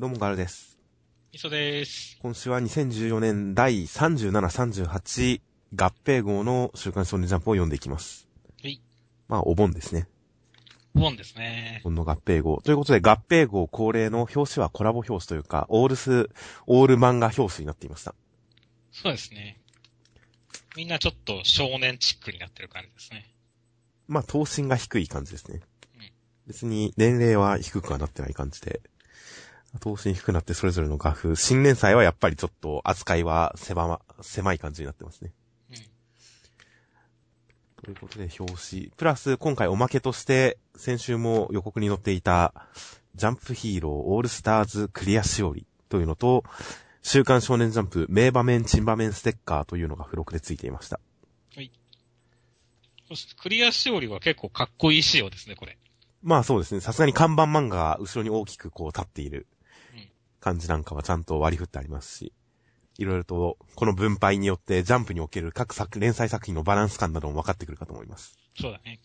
どうもガルです。磯です。今週は2014年第37、38合併号の週刊少年ジャンプを読んでいきます。はい。まあ、お盆ですね。ボンですねお。盆の合併号。ということで、合併号恒例の表紙はコラボ表紙というか、オールス、オール漫画表紙になっていました。そうですね。みんなちょっと少年チックになってる感じですね。まあ、頭身が低い感じですねうん。別に年齢は低くはなってない感じで。頭身低くなってそれぞれの画風。新年祭はやっぱりちょっと扱いは狭ま、狭い感じになってますね。うん。ということで、表紙。プラス、今回おまけとして、先週も予告に載っていた、ジャンプヒーローオールスターズクリアしおりというのと、週刊少年ジャンプ名場面、珍場面ステッカーというのが付録で付いていました。そしてクリアしおりは結構かっこいい仕様ですね、これ。まあそうですね。さすがに看板漫画が後ろに大きくこう立っているうん感じなんかはちゃんと割り振ってありますし、いろいろとこの分配によってジャンプにおける各作、連載作品のバランス感なども分かってくるかと思います。そうだね。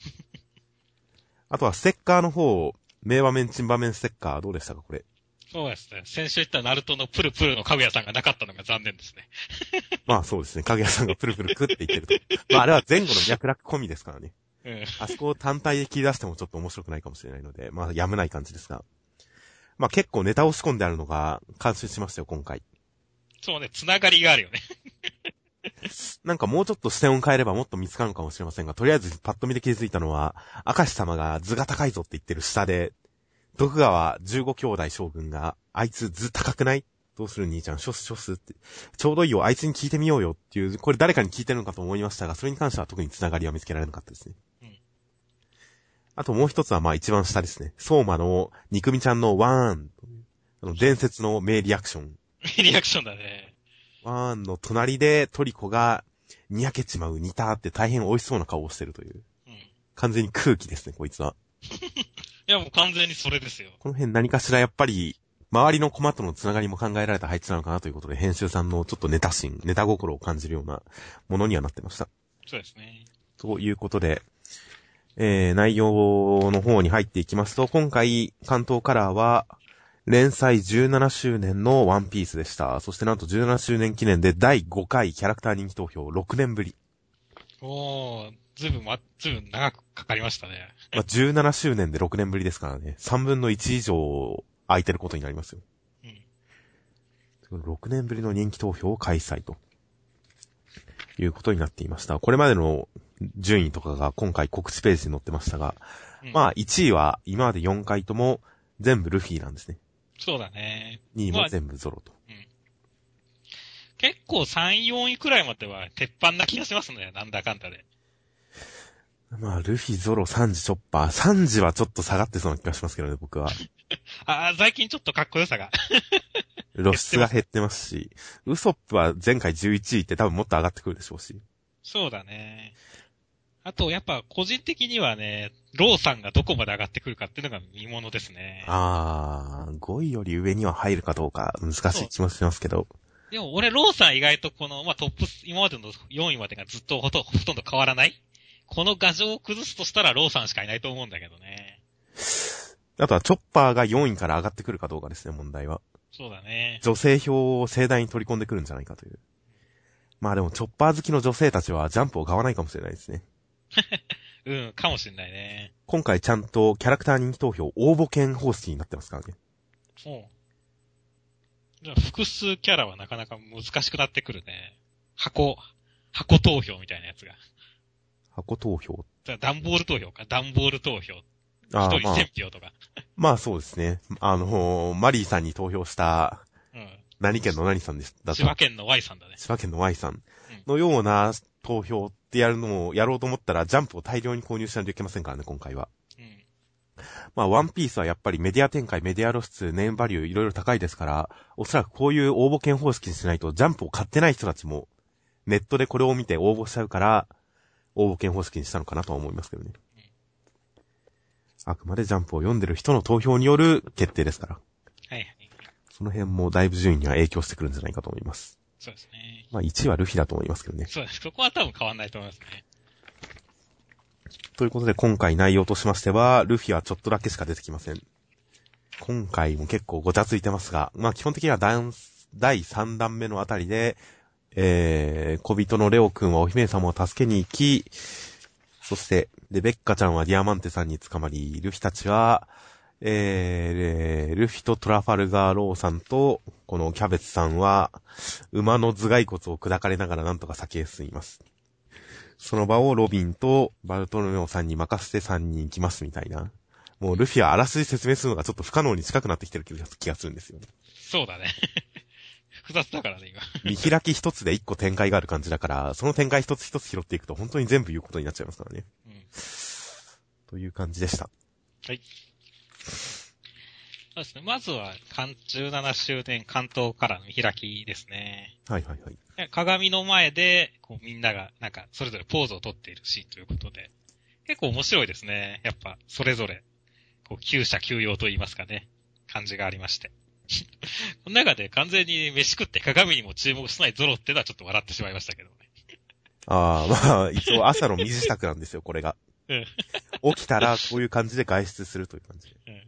あとはステッカーの方、名場面、珍場面ステッカーどうでしたかこれ？そうですね。先週言ったナルトのプルプルのかぐやさんがなかったのが残念ですね。まあそうですね。かぐやさんがプルプルクって言ってると。まああれは前後の脈絡込みですからね。うん。あそこを単体で切り出してもちょっと面白くないかもしれないので、まあやむない感じですが。まあ結構ネタを仕込んであるのが監修しましたよ、今回。そうね、つながりがあるよね。なんかもうちょっと視点を変えればもっと見つかるのかもしれませんが、とりあえずパッと見で気づいたのは、明石様が図が高いぞって言ってる下で、徳川15兄弟将軍が、あいつ図高くない？どうする兄ちゃん、ショスショスって。ちょうどいいよ、あいつに聞いてみようよっていう、これ誰かに聞いてるのかと思いましたが、それに関しては特につながりは見つけられなかったですね。うんあともう一つはまあ一番下ですね。相馬の肉みちゃんのワーン。あの伝説の名リアクション。リアクションだね。ワーンの隣でトリコが、にやけちまう似たって大変美味しそうな顔をしてるという。うん。い完全に空気ですね、こいつは。や、もう完全にそれですよ。この辺何かしらやっぱり、周りのコマとのつながりも考えられた配置なのかなということで、編集さんのちょっとネタ心、ネタ心を感じるようなものにはなってました。そうですね。ということで、えー、内容の方に入っていきますと、今回、関東カラーは、連載17周年のワンピースでした。そしてなんと17周年記念で第5回キャラクター人気投票6年ぶり。おー、ずいぶんま、ずいぶん長くかかりましたね。まあ、17周年で6年ぶりですからね。3分の1以上空いてることになりますよ。うん。6年ぶりの人気投票を開催と。いうことになっていました。これまでの順位とかが今回告知ページに載ってましたが、うんまあ1位は今まで4回とも全部ルフィなんですね。そうだね。2位も全部ゾロと。結構3、4位くらいまでは鉄板な気がしますね。なんだかんだで。まあルフィ、ゾロ、サンジ、チョッパー。サンジはちょっと下がってそうな気がしますけどね、僕は。あー最近ちょっとかっこよさが。露出が減ってますし、ウソップは前回11位って多分もっと上がってくるでしょうし。そうだね。あと、やっぱ個人的にはね、ローさんがどこまで上がってくるかっていうのが見ものですね。あー、5位より上には入るかどうか難しい気もしますけど。でも俺、ローさん意外とこの、まあ、トップス、今までの4位までがずっとほとほとんど変わらないこの牙城を崩すとしたらローさんしかいないと思うんだけどね。あとはチョッパーが4位から上がってくるかどうかですね、問題は。そうだね。女性票を盛大に取り込んでくるんじゃないかという。まあでも、チョッパー好きの女性たちはジャンプを買わないかもしれないですね。うん、かもしんないね。今回ちゃんとキャラクター人気投票応募券方式になってますからね。そう。じゃあ複数キャラはなかなか難しくなってくるね。箱、箱投票みたいなやつが。箱投票。じゃあ段ボール投票か。段ボール投票。一人あーまあ、1000票とか。まあそうですね。あのーマリーさんに投票した、うん。何県の何さんです？だと千葉県の Y さんだね。千葉県の Y さんのような投票ってやるのをやろうと思ったら、ジャンプを大量に購入しないといけませんからね、今回は。うん。まあ、ワンピースはやっぱりメディア展開、メディア露出、ネームバリューいろいろ高いですから、おそらくこういう応募券方式にしないと、ジャンプを買ってない人たちも、ネットでこれを見て応募しちゃうから、応募券方式にしたのかなとは思いますけどね。あくまでジャンプを読んでる人の投票による決定ですから。その辺もだいぶ順位には影響してくるんじゃないかと思います。そうですね。まあ1位はルフィだと思いますけどね。そうです。そこは多分変わんないと思いますね。ということで今回内容としましては、ルフィはちょっとだけしか出てきません。今回も結構ごちゃついてますが、まあ基本的には第第3弾目のあたりで、えー、小人のレオ君はお姫様を助けに行き、そして、レベッカちゃんはディアマンテさんに捕まり、ルフィたちは、えー、ルフィとトラファルガーローさんと、このキャベツさんは、馬の頭蓋骨を砕かれながらなんとか先へ進みます。その場をロビンとバルトロメオさんに任せて3人行きますみたいな。もうルフィはあらすじ説明するのがちょっと不可能に近くなってきてる気がするんですよね。そうだね。複雑だからね、今。見開き一つで一個展開がある感じだから、その展開一つ一つ拾っていくと本当に全部言うことになっちゃいますからね。うん。という感じでした。そうですね。まずは、関17周年関東からの見開きですね。はいはいはい。鏡の前で、こうみんなが、なんか、それぞれポーズをとっているシーンということで、結構面白いですね。やっぱ、それぞれ、こう、旧車休養と言いますかね、感じがありまして。この中で完全に飯食って鏡にも注目しないゾロってのはちょっと笑ってしまいましたけどね。ああ、まあ、一応朝の水支度なんですよ、これが。うん起きたらこういう感じで外出するという感じで。うん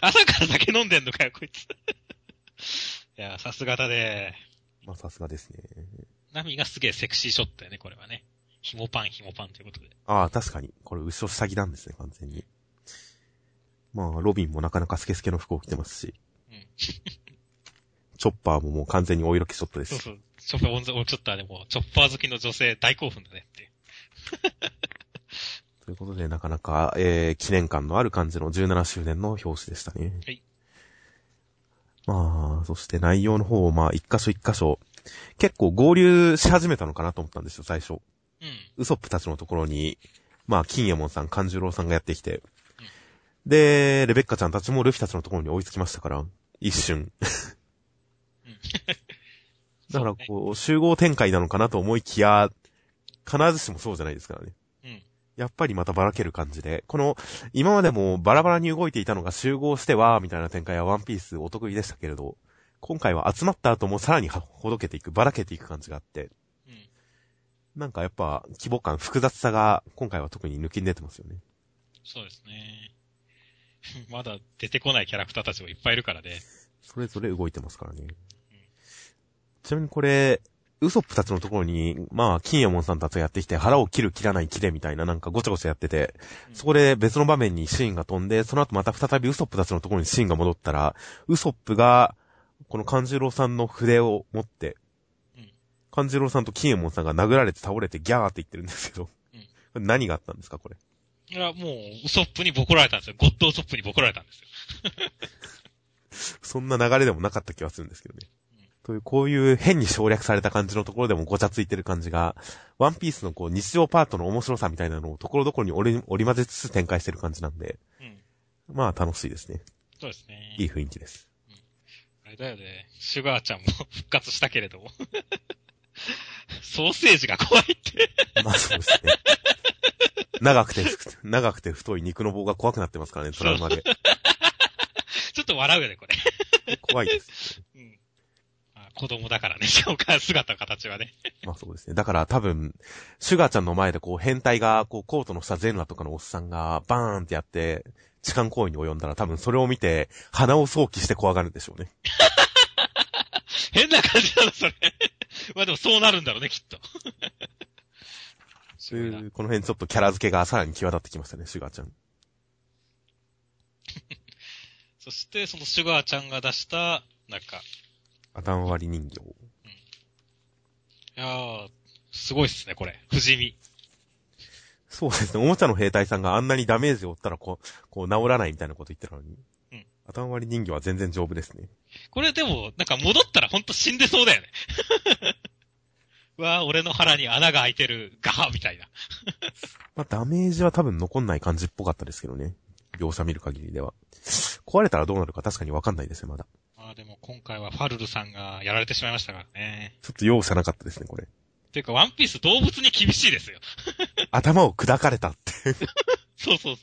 朝から酒飲んでんのかよ、こいつ。いや、さすがだね。まあさすがですね。ナミがすげえセクシーショットだよね、これはね。ひもパン、ひもパンということで。ああ、確かに。これ後ろ下着なんですね、完全に。まあ、ロビンもなかなかスケスケの服を着てますし、うん。チョッパーももう完全にお色気ショットです。そうそう。チョッパー、オンザオンチョッターでも、チョッパー好きの女性大興奮だねって。ということで、なかなか、えー、記念感のある感じの17周年の表紙でしたね。はい。まあ、そして内容の方を、まあ、一箇所一箇所、結構合流し始めたのかなと思ったんですよ、最初。うん。ウソップたちのところに、まあ、金右衛門さん、勘十郎さんがやってきて、で、レベッカちゃんたちもルフィたちのところに追いつきましたから、一瞬。うん。だから こう、集合展開なのかなと思いきや、必ずしもそうじゃないですからね。うん。やっぱりまたばらける感じで、この、今までもバラバラに動いていたのが集合しては、みたいな展開はワンピースお得意でしたけれど、今回は集まった後もさらにはほどけていく、ばらけていく感じがあって、うん。なんかやっぱ規模感、複雑さが今回は特に抜きに出てますよね。そうですね。まだ出てこないキャラクターたちもいっぱいいるからね。それぞれ動いてますからね。ちなみにこれ、ウソップたちのところに、まあ、金右衛門さんたちがやってきて、腹を切る切らない切れみたいななんかごちゃごちゃやってて、うんそこで別の場面にシーンが飛んで、その後また再びウソップたちのところにシーンが戻ったら、ウソップが、この勘十郎さんの筆を持ってうん、勘十郎さんと金右衛門さんが殴られて倒れてギャーって言ってるんですけど、うん何があったんですか、これ？いや、もう、ウソップにボコられたんですよ。ゴッドウソップにボコられたんですよ。そんな流れでもなかった気はするんですけどねうん。という、こういう変に省略された感じのところでもごちゃついてる感じが、ワンピースのこう日常パートの面白さみたいなのをところどころに織り織り交ぜつつ展開してる感じなんで、うん。まあ楽しいですね。そうですね。いい雰囲気です。あれだよね。シュガーちゃんも復活したけれども。ソーセージが怖いって。まあそうですね。長くて、長くて太い肉の棒が怖くなってますからね、トラウマで。ちょっと笑うよね、これ。怖いです。子供だからね、しかも姿形はね。まあそうですね。だから多分、シュガーちゃんの前でこう変態が、こうコートの下ゼルナとかのおっさんがバーンってやって、痴漢行為に及んだら多分それを見て、鼻を想起して怖がるんでしょうね。変な感じなの、それ。まあでもそうなるんだろうね、きっと。そういう、この辺ちょっとキャラ付けがさらに際立ってきましたね、シュガーちゃん。そして、そのシュガーちゃんが出した、なんか、頭割り人形。いやー、すごいっすね、これ。不死身。そうですね、おもちゃの兵隊さんがあんなにダメージを負ったらこう、こう治らないみたいなこと言ってたのに。うん頭割り人形は全然丈夫ですね。これでも、なんか戻ったらほんと死んでそうだよね。うわー、俺の腹に穴が開いてる、ガーみたいな。まあ、ダメージは多分残んない感じっぽかったですけどね。描写見る限りでは。壊れたらどうなるか確かにわかんないですね、まだ。まあでも今回はファルルさんがやられてしまいましたからね。ちょっと容赦なかったですね、これ。ていうか、ワンピース動物に厳しいですよ。頭を砕かれたって。そうそう。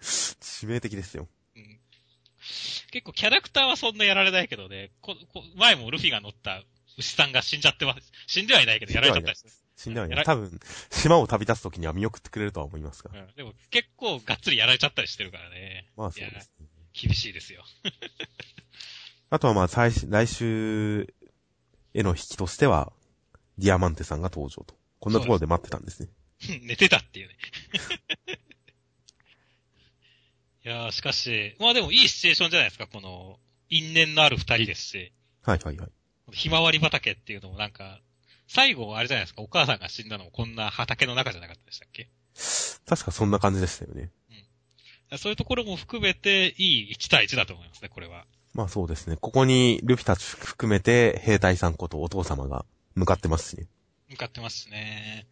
致命的ですよ。うん、結構キャラクターはそんなやられないけどね、ここ前もルフィが乗った牛さんが死んじゃってます。死んではいないけどやられちゃったりして。死んではいない。やら多分、島を旅立つ時には見送ってくれるとは思いますが。うん、でも結構がっつりやられちゃったりしてるからね。まあそうですね。厳しいですよ。あとはまあ、最し来週への引きとしては、ディアマンテさんが登場と。こんなところで待ってたんですね。寝てたっていうね。いやー、しかし、まあでもいいシチュエーションじゃないですか、この、因縁のある二人ですし、はいはいはい。ひまわり畑っていうのもなんか、最後あれじゃないですか、お母さんが死んだのもこんな畑の中じゃなかったでしたっけ？確かそんな感じでしたよね。そういうところも含めて、いい1対1だと思いますね、これは。まあそうですね。ここにルフィたち含めて兵隊さんことお父様が向かってますしね。向かってますね。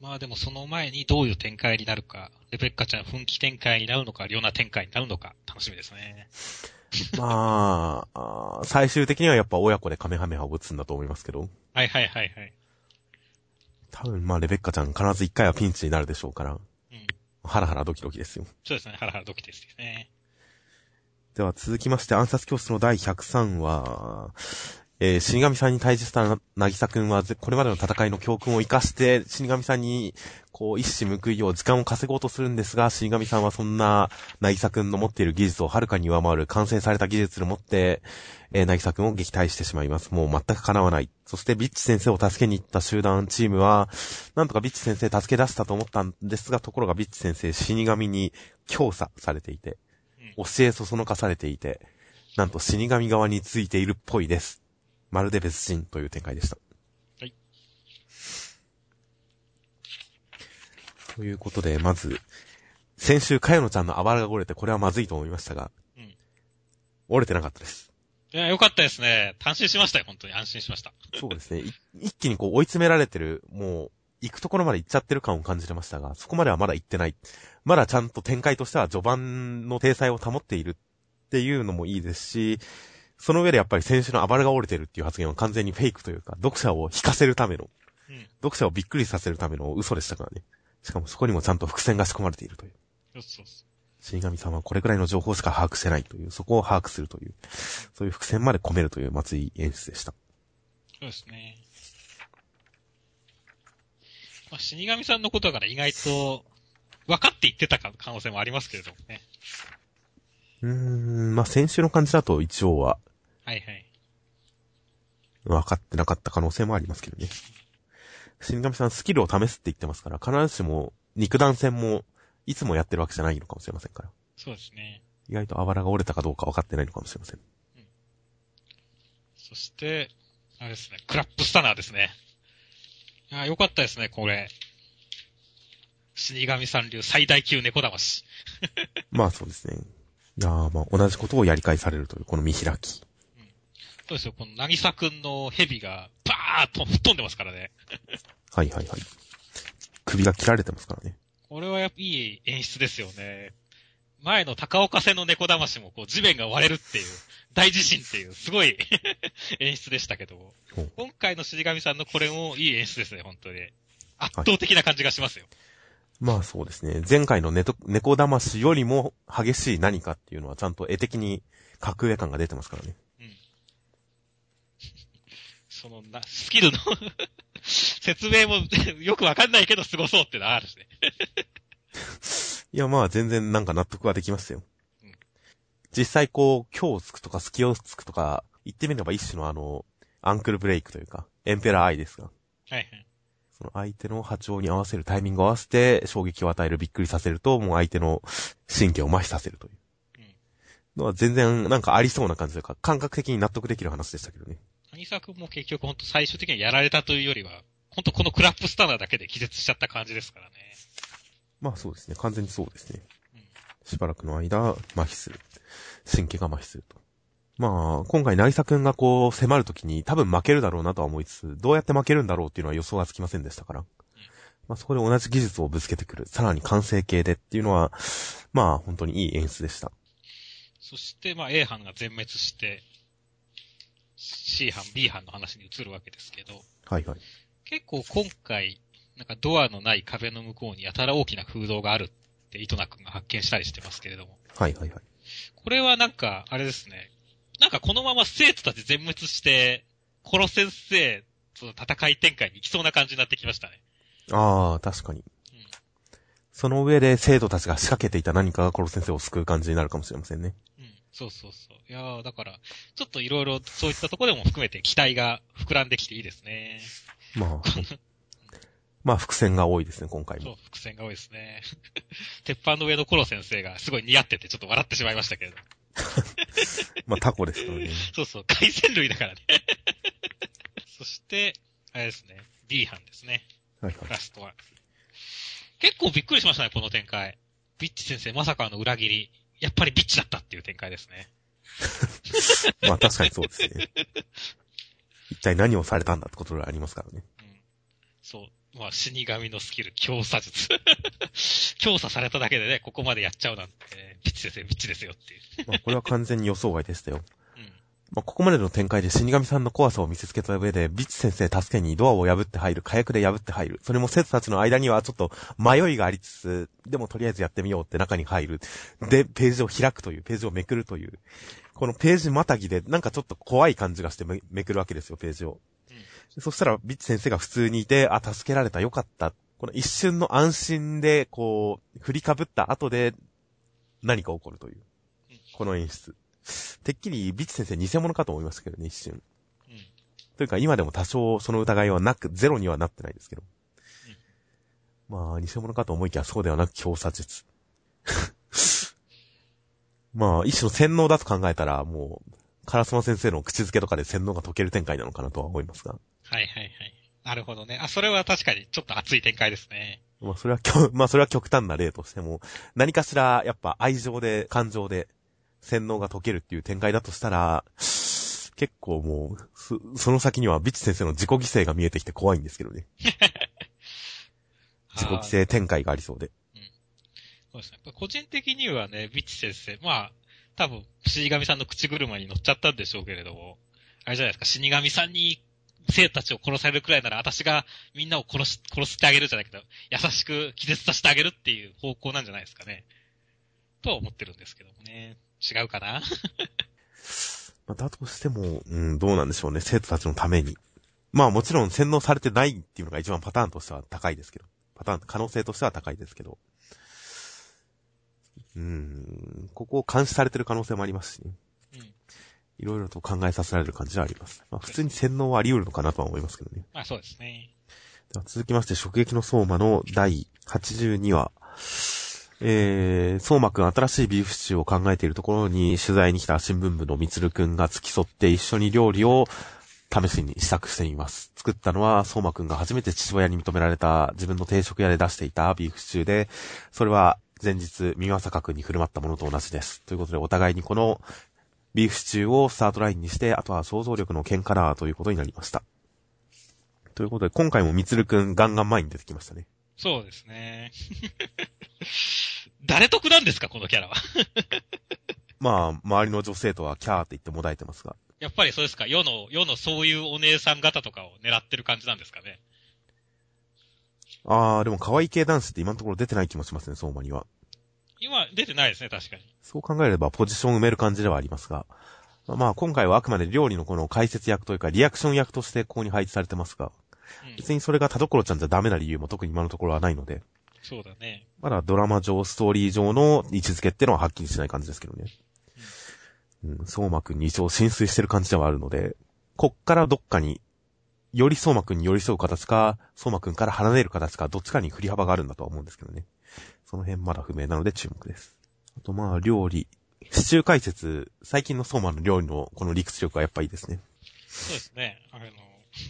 まあでもその前にどういう展開になるか、レベッカちゃん奮起展開になるのか、リョナ展開になるのか、楽しみですね。まあ最終的にはやっぱ親子でカメハメハを打つんだと思いますけど。はいはいはいはい。多分まあレベッカちゃん必ず一回はピンチになるでしょうから。うん。ハラハラドキドキですよ。そうですね、ハラハラドキですね。では続きまして暗殺教室の第103話、えー、死神さんに対峙したな、なぎさくんはぜ、これまでの戦いの教訓を活かして、死神さんに、こう、一矢報いよう時間を稼ごうとするんですが、死神さんはそんな、なぎさくんの持っている技術をはるかに上回る完成された技術を持って、えー、なぎさくんを撃退してしまいます。もう全く叶わない。そして、ビッチ先生を助けに行った集団チームは、なんとかビッチ先生助け出したと思ったんですが、ところがビッチ先生死神に強査されていて、教えそそのかされていて、なんと死神側についているっぽいです。まるで別人という展開でした。はい。ということで、まず、先週、かよのちゃんのあばらが折れて、これはまずいと思いましたが、うん折れてなかったです。いや、よかったですね。単身しましたよ、本当に。安心しました。そうですね。い一気にこう追い詰められてる、もう、行くところまで行っちゃってる感を感じてましたが、そこまではまだ行ってない。まだちゃんと展開としては序盤の体裁を保っているっていうのもいいですし、その上でやっぱり先週のあばらが折れてるっていう発言は完全にフェイクというか、読者を引かせるための、うん。読者をびっくりさせるための嘘でしたからね。しかもそこにもちゃんと伏線が仕込まれているという。そうそうそ死神さんはこれくらいの情報しか把握してないという、そこを把握するという、そういう伏線まで込めるという松井演出でした。う。そうですね。まあ、死神さんのことだから意外と、分かって言ってたか可能性もありますけれどもね。うーん、まあ、先週の感じだと一応ははいはい。分かってなかった可能性もありますけどね。死神さんスキルを試すって言ってますから、必ずしも肉弾戦もいつもやってるわけじゃないのかもしれませんから。そうですね。意外とあばらが折れたかどうか分かってないのかもしれません。そして、あれですね、クラップスタナーですね。いや、よかったですね、これ。死神さん流最大級猫魂。まあそうですね。いやーまあ同じことをやり返されるという、この見開き。そうですよ、この、なぎさくんの蛇が、バーッと吹っ飛んでますからね。はいはいはい。首が切られてますからね。これはやっぱいい演出ですよね。前の高岡戦の猫魂もこう地面が割れるっていう、大地震っていう、すごい 演出でしたけど今回の死神さんのこれもいい演出ですね、本当に。圧倒的な感じがしますよ。まあそうですね。前回の猫魂よりも激しい何かっていうのはちゃんと絵的に格上感が出てますからね。うん。そのな、スキルの 説明も よくわかんないけど凄そうってのはあるしね。いやまあ全然なんか納得はできますようん。実際こう、今日つくとか隙をつくとか、言ってみれば一種のあの、アンクルブレイクというか、エンペラーアイですが、はいはい。その相手の波長に合わせるタイミングを合わせて衝撃を与える、びっくりさせると、もう相手の神経を麻痺させるという。うん。のは全然なんかありそうな感じというか、感覚的に納得できる話でしたけどね。何作も結局ほんと最終的にはやられたというよりは、ほんとこのクラップスタナーだけで気絶しちゃった感じですからね。まあそうですね。完全にそうですね。うん。しばらくの間、麻痺する。神経が麻痺すると。まあ、今回、渚くんがこう、迫るときに多分負けるだろうなとは思いつつ、どうやって負けるんだろうっていうのは予想がつきませんでしたから。まあそこで同じ技術をぶつけてくる。さらに完成形でっていうのは、まあ本当にいい演出でした。そして、まあ A 班が全滅して、C 班、B 班の話に移るわけですけど、はいはい。結構今回、なんかドアのない壁の向こうにやたら大きな空洞があるって糸名くんが発見したりしてますけれども、はいはいはい。これはなんか、あれですね。なんかこのまま生徒たち全滅して、コロ先生との戦い展開に行きそうな感じになってきましたね。ああ、確かに。うんその上で生徒たちが仕掛けていた何かがコロ先生を救う感じになるかもしれませんね。うん。そうそうそう。いやーだから、ちょっといろいろそういったところでも含めて期待が膨らんできていいですね。まあ、まあ伏線が多いですね、今回も。そう、伏線が多いですね。鉄板の上のコロ先生がすごい似合っててちょっと笑ってしまいましたけれど。まあタコですからね。そうそう、海鮮類だからね。そして、あれですね、D 班ですね。はいはい。ラストは。結構びっくりしましたね、この展開。ビッチ先生、まさかの裏切り。やっぱりビッチだったっていう展開ですね。まあ確かにそうですね。一体何をされたんだってことがありますからね。うん。そう。まあ、死神のスキル、強査術。強査されただけでね、ここまでやっちゃうなんて、ビッチ先生、ビッチですよっていう。まあこれは完全に予想外でしたよ。うん。まあここまでの展開で死神さんの怖さを見せつけた上で、ビッチ先生助けにドアを破って入る、火薬で破って入る。それも生徒たちの間にはちょっと迷いがありつつ、でもとりあえずやってみようって中に入る。で、ページを開くという、ページをめくるという。このページまたぎで、なんかちょっと怖い感じがしてめめくるわけですよ、ページを。うん。そしたら、ビッチ先生が普通にいて、あ、助けられた、よかった。この一瞬の安心で、こう、振りかぶった後で、何か起こるといううん。この演出。てっきり、ビッチ先生偽物かと思いましたけどね、一瞬。うん。というか、今でも多少その疑いはなく、ゼロにはなってないですけど。まあ、偽物かと思いきやそうではなく強査術。まあ、一種の洗脳だと考えたら、もう、カラスマ先生の口づけとかで洗脳が解ける展開なのかなとは思いますが。はいはいはい。なるほどね。あ、それは確かにちょっと熱い展開ですね。まあ、それはまあ、それは極端な例としても、何かしら、やっぱ愛情で、感情で、洗脳が解けるっていう展開だとしたら、結構もう、そその先にはビッチ先生の自己犠牲が見えてきて怖いんですけどね。自己犠牲展開がありそうで。そうですね。やっぱ個人的にはね、ビッチ先生、まあ、多分、死神さんの口車に乗っちゃったんでしょうけれども、あれじゃないですか、死神さんに生徒たちを殺されるくらいなら、私がみんなを殺し、殺してあげるじゃないけど、優しく気絶させてあげるっていう方向なんじゃないですかね。とは思ってるんですけどもね。違うかな？まあ、だとしても、うん、どうなんでしょうね。生徒たちのために。まあもちろん洗脳されてないっていうのが一番パターンとしては高いですけど。パターン、可能性としては高いですけど。うん、ここを監視されてる可能性もありますしね。うん。いろいろと考えさせられる感じはあります。まあ普通に洗脳はあり得るのかなとは思いますけどね。まあそうですね。では続きまして、直撃の相馬の第82話。えー、相馬くん新しいビーフシチューを考えているところに取材に来た新聞部のみつるくんが付き添って一緒に料理を試しに試作しています。作ったのは相馬くんが初めて父親に認められた自分の定食屋で出していたビーフシチューで、それは前日三輪坂くんに振る舞ったものと同じです。ということでお互いにこのビーフシチューをスタートラインにして、あとは想像力の喧嘩だということになりました。ということで、今回もみつるくんガンガン前に出てきましたね。そうですね。誰得なんですか、このキャラは？まあ、周りの女性とはキャーって言ってもだえてますが。やっぱりそうですか、世の、世のそういうお姉さん方とかを狙ってる感じなんですかね？あー、でも可愛い系男子って今のところ出てない気もしますね、相馬には。今、出てないですね、確かに。そう考えればポジション埋める感じではありますが。まあ、今回はあくまで料理のこの解説役というか、リアクション役としてここに配置されてますが、うん。別にそれが田所ちゃんじゃダメな理由も特に今のところはないので、そうだね。まだドラマ上、ストーリー上の位置づけってのははっきりしない感じですけどね。うん、相馬くんに一応浸水してる感じではあるので、こっからどっかに、より相馬くんに寄り添う形か、相馬くんから離れる形か、どっちかに振り幅があるんだとは思うんですけどね。その辺まだ不明なので注目です。あとまあ、料理。シチュー解説、最近の相馬の料理のこの理屈力はやっぱいいですね。そうですね。あの、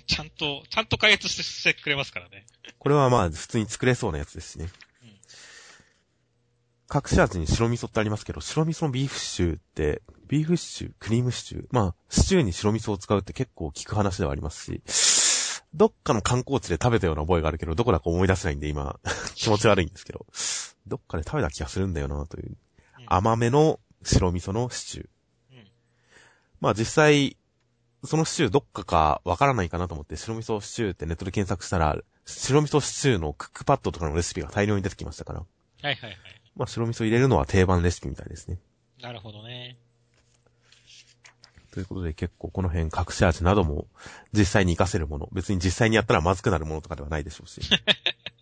ちゃんと、ちゃんと解説してくれますからね。これはまあ、普通に作れそうなやつですしね。うん隠し味に白味噌ってありますけど、白味噌のビーフシチューって、ビーフシチュー、クリームシチュー。まあ、シチューに白味噌を使うって結構聞く話ではありますし、どっかの観光地で食べたような覚えがあるけど、どこだか思い出せないんで今、気持ち悪いんですけど、どっかで食べた気がするんだよなという。うん甘めの白味噌のシチュー。うん。まあ実際、そのシチューどっかかわからないかなと思って白味噌シチューってネットで検索したら、白味噌シチューのクックパッドとかのレシピが大量に出てきましたから。はいはいはい。まあ白味噌入れるのは定番レシピみたいですね。なるほどね。ということで結構この辺隠し味なども実際に活かせるもの。別に実際にやったらまずくなるものとかではないでしょうし。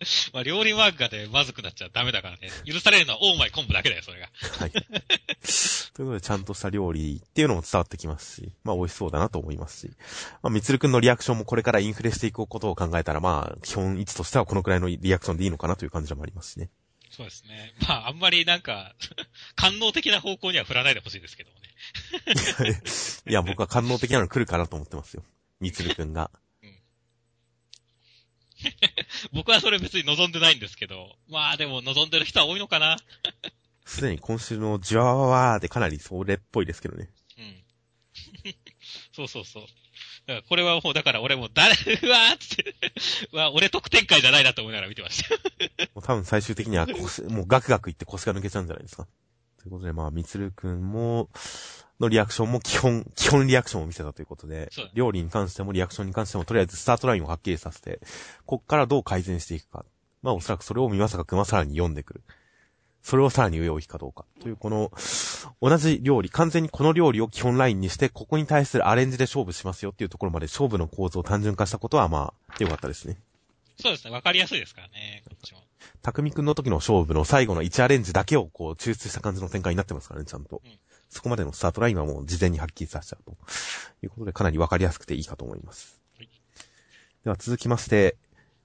まあ、料理漫画でまずくなっちゃダメだからね。許されるのはオーマイ昆布だけだよ、それが。はい。ということで、ちゃんとした料理っていうのも伝わってきますし、まあ美味しそうだなと思いますし、まあ、みつるくんのリアクションもこれからインフレしていくことを考えたら、まあ、基本位置としてはこのくらいのリアクションでいいのかなという感じでもありますしね。そうですね。まあ、あんまりなんか、官能的な方向には振らないでほしいですけどもね。いや、僕は官能的なの来るかなと思ってますよ。みつるくんが。僕はそれ別に望んでないんですけど、まあでも望んでる人は多いのかな。すでに今週のジュワワワーでかなりそれっぽいですけどね。うん。そうそうそう。だからこれはもう、だから俺も誰、うわーっつって、うわ、俺得点会じゃないなと思いながら見てました。もう多分最終的には腰、もうガクガクいって腰が抜けちゃうんじゃないですか。ということで、まあ、みつるくんも、のリアクションも基本、基本リアクションを見せたということで料理に関してもリアクションに関してもとりあえずスタートラインをはっきりさせて、こっからどう改善していくか。まあおそらくそれを見まさかくんはさらに読んでくる。それをさらに上を引くかどうか。というこの、同じ料理、完全にこの料理を基本ラインにして、ここに対するアレンジで勝負しますよっていうところまで勝負の構造を単純化したことはまあ、良かったですね。そうですね、わかりやすいですからね、こっちも。匠くんの時の勝負の最後の1アレンジだけをこう抽出した感じの展開になってますからね、ちゃんと。うんそこまでのスタートラインはもう事前にはっきりさせちゃうということでかなりわかりやすくていいかと思います。はいでは続きまして、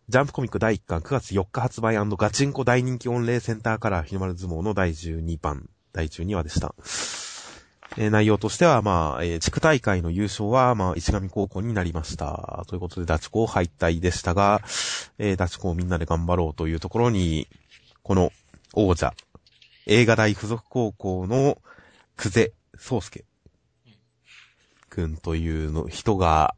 ジャンプコミック第1巻9月4日発売ガチンコ大人気御礼センターカラー日の丸相撲の第12番、第12話でした。えー内容としては、まあ、えー地区大会の優勝は、まあ、石上高校になりました。ということで、ダチコ敗退でしたが、えーダチコをみんなで頑張ろうというところに、この王者、映画大附属高校の久世宗介くんというの人が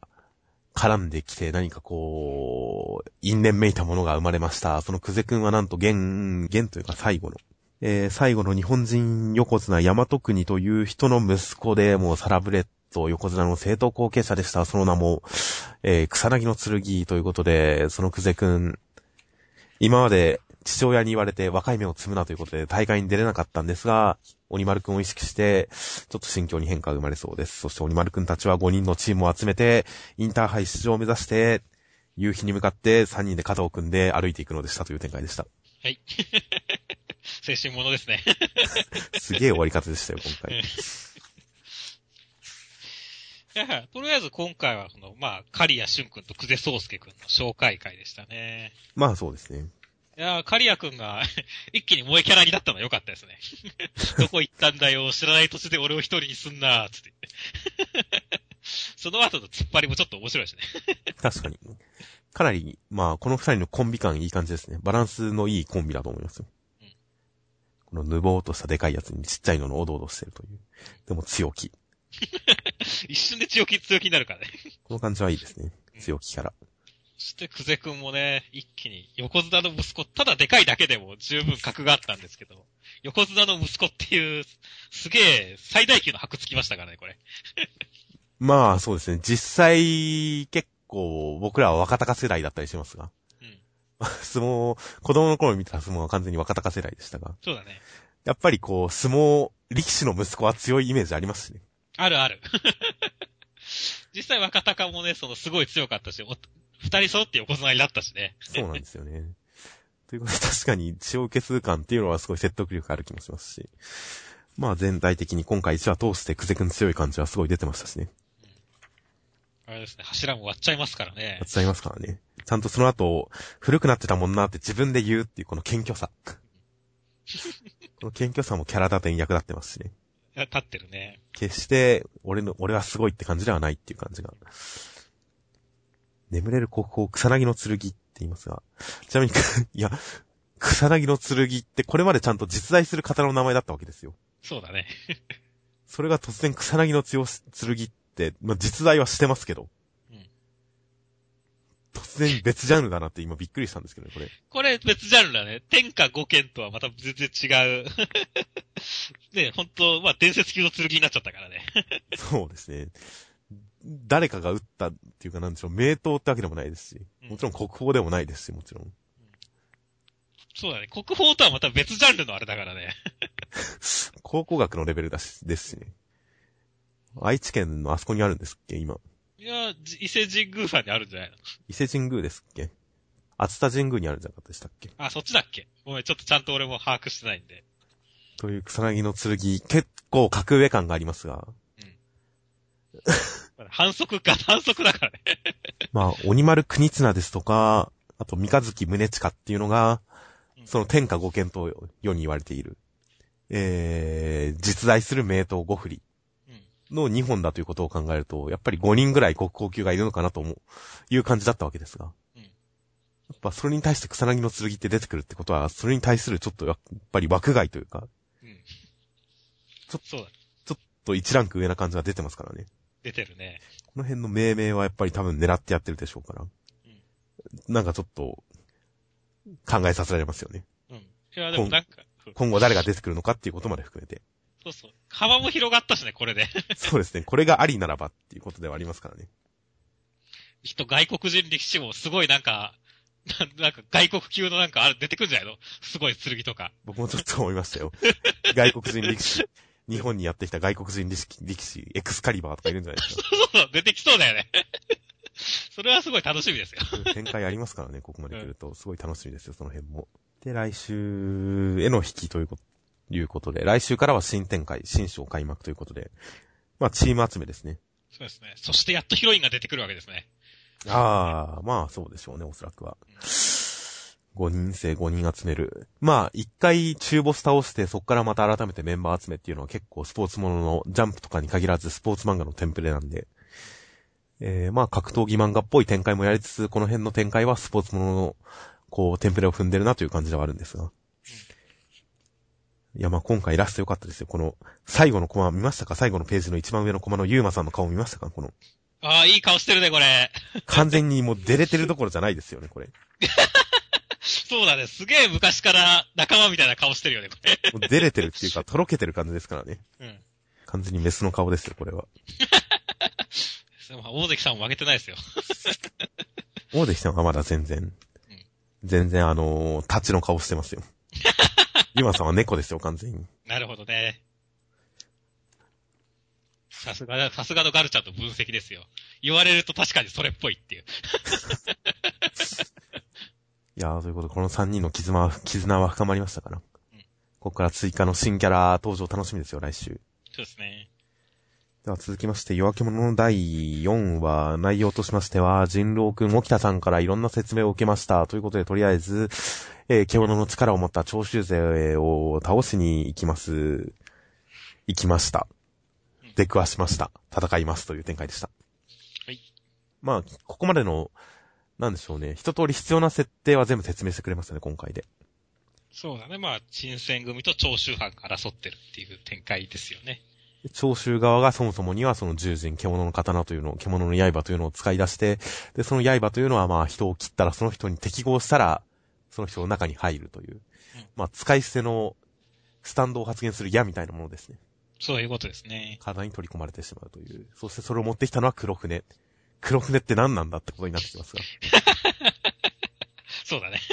絡んできて何かこう、因縁めいたものが生まれました。その久世くんはなんと現、現というか最後の、えー最後の日本人横綱大和国という人の息子で、もうサラブレッド横綱の正当後継者でした。その名も、えー草薙の剣ということで、その久世くん、今まで父親に言われて若い目を摘むなということで大会に出れなかったんですが、鬼丸くんを意識して、ちょっと心境に変化が生まれそうです。そして鬼丸くんたちは5人のチームを集めて、インターハイ出場を目指して、夕日に向かって3人で肩を組んで歩いていくのでしたという展開でした。はい。青春ものですね。すげえ終わり方でしたよ、今回。とりあえず今回は、この、まあ、刈谷俊くんと久世宗介くんの紹介会でしたね。まあそうですね。いやー、刈谷くんが 一気に萌えキャラになったのは良かったですね。どこ行ったんだよ、知らない土地で俺を一人にすんなー、つって言って。その後の突っ張りもちょっと面白いですね。確かに。かなり、まあ、この二人のコンビ感いい感じですね。バランスのいいコンビだと思いますよ。うんこのぬぼーっとしたでかいやつにちっちゃいののおどおどしてるという。でも強気。一瞬で強気強気になるからね。この感じはいいですねう。ん強気から。そして、久世くんもね、一気に、横綱の息子、ただでかいだけでも十分格があったんですけど、横綱の息子っていう、すげえ、最大級の箔つきましたからね、これ。まあ、そうですね。実際、結構、僕らは若隆世代だったりしますが。うん。相撲、子供の頃に見てた相撲は完全に若隆世代でしたが。そうだね。やっぱりこう、相撲、力士の息子は強いイメージありますしね。あるある。実際若隆もね、そのすごい強かったし、お二人揃って横綱になったしね。そうなんですよね。ということで、確かに血を受け数感っていうのはすごい説得力ある気もしますし。まあ全体的に今回一話通してクゼくん強い感じはすごい出てましたしね。あれですね、柱も割っちゃいますからねやっ。ちゃいますからね。ちゃんとその後、古くなってたもんなって自分で言うっていうこの謙虚さ。この謙虚さもキャラ立てに役立ってますしね。いや立ってるね。決して、俺の、俺はすごいって感じではないっていう感じが。眠れる国宝、草薙の剣って言いますが。ちなみに、いや、草薙の剣ってこれまでちゃんと実在する方の名前だったわけですよ。そうだね。それが突然草薙の剣って、まあ、実在はしてますけど。うん突然別ジャンルだなって今びっくりしたんですけどね、これ。これ別ジャンルだね。天下五剣とはまた全然違う。ね、本当まあ伝説級の剣になっちゃったからね。そうですね。誰かが撃ったっていうかなんでしょう、名刀ってわけでもないですし、うんもちろん国宝でもないですし、もちろん。そうだね。国宝とはまた別ジャンルのあれだからね。考古学のレベルだし、ですしね。愛知県のあそこにあるんですっけ今。いや、じ伊勢神宮さんにあるんじゃないの？伊勢神宮ですっけ？熱田神宮にあるんじゃなかったでしたっけ？あ、そっちだっけ？ごめん、ちょっとちゃんと俺も把握してないんで。という草薙の剣、結構格上感がありますが、反則か、反則だからね。まあ、鬼丸国綱ですとか、あと三日月宗近っていうのが、その天下五剣と世に言われている、えー、実在する名刀五振りうん。の2本だということを考えると、やっぱり5人ぐらい国宝級がいるのかなと思う、いう感じだったわけですが。うんやっぱそれに対して草薙の剣って出てくるってことは、それに対するちょっとやっぱり枠外というか、うん。ちょそうだ。ちょっと1ランク上な感じが出てますからね。出てるね。この辺の命名はやっぱり多分狙ってやってるでしょうから。なんかちょっと、考えさせられますよね。うん。いや、でもなんか、今後誰が出てくるのかっていうことまで含めて。そうそう。幅も広がったしね、これで。そうですね。これがありならばっていうことではありますからね。きっと外国人力士もすごいなんか、ななんか外国級のなんかあれ出てくるんじゃないの？すごい剣とか。僕もちょっと思いましたよ。外国人力士。日本にやってきた外国人力士、力士、エクスカリバーとかいるんじゃないですか。そうそう、出てきそうだよね。それはすごい楽しみですよ。展開ありますからね、ここまで来ると。すごい楽しみですよ、その辺も。で、来週への引きということ、いうことで、来週からは新展開、新章開幕ということで、まあ、チーム集めですね。そうですね。そしてやっとヒロインが出てくるわけですね。ああ、まあそうでしょうね、おそらくは。5人生5人集める。まあ、一回中ボス倒して、そこからまた改めてメンバー集めっていうのは結構スポーツもののジャンプとかに限らずスポーツ漫画のテンプレなんで、えー、まあ格闘技漫画っぽい展開もやりつつ、この辺の展開はスポーツものの、こう、テンプレを踏んでるなという感じではあるんですが。いや、まあ今回ラスト良かったですよ。この、最後のコマ見ましたか？最後のページの一番上のコマのユーマさんの顔見ましたか？この、ああ、いい顔してるね、これ。完全にもう出れてるどころじゃないですよね、これ。そうだね。すげえ昔から仲間みたいな顔してるよね、これ。もう出れてるっていうか、とろけてる感じですからね。うん。完全にメスの顔ですよ、これは。大関さんも負けてないですよ。大関さんはまだ全然、全然あのー、タッチの顔してますよ。ユマさんは猫ですよ、完全に。なるほどね。さすがだ、さすがのガルちゃんと分析ですよ。言われると確かにそれっぽいっていう。いやー、ということで、この3人の絆は、絆は深まりましたから。うんここから追加の新キャラ登場楽しみですよ、来週。そうですね。では続きまして、夜明け者の第4話、内容としましては、人狼くん、沖田さんからいろんな説明を受けました。ということで、とりあえず、えー、獣の力を持った長州勢を倒しに行きます。行きました。出くわしました。戦いますという展開でした。はい。まあ、ここまでの、なんでしょうね。一通り必要な設定は全部説明してくれましたね、今回で。そうだね。まあ、新選組と長州藩が争ってるっていう展開ですよね。長州側がそもそもにはその従人、獣の刀というのを、獣の刃というのを使い出して、で、その刃というのはまあ人を切ったらその人に適合したら、その人の中に入るという、まあ使い捨てのスタンドを発現する矢みたいなものですね。そういうことですね。体に取り込まれてしまうという。そしてそれを持ってきたのは黒船。黒船って何なんだってことになってきますが。そうだね。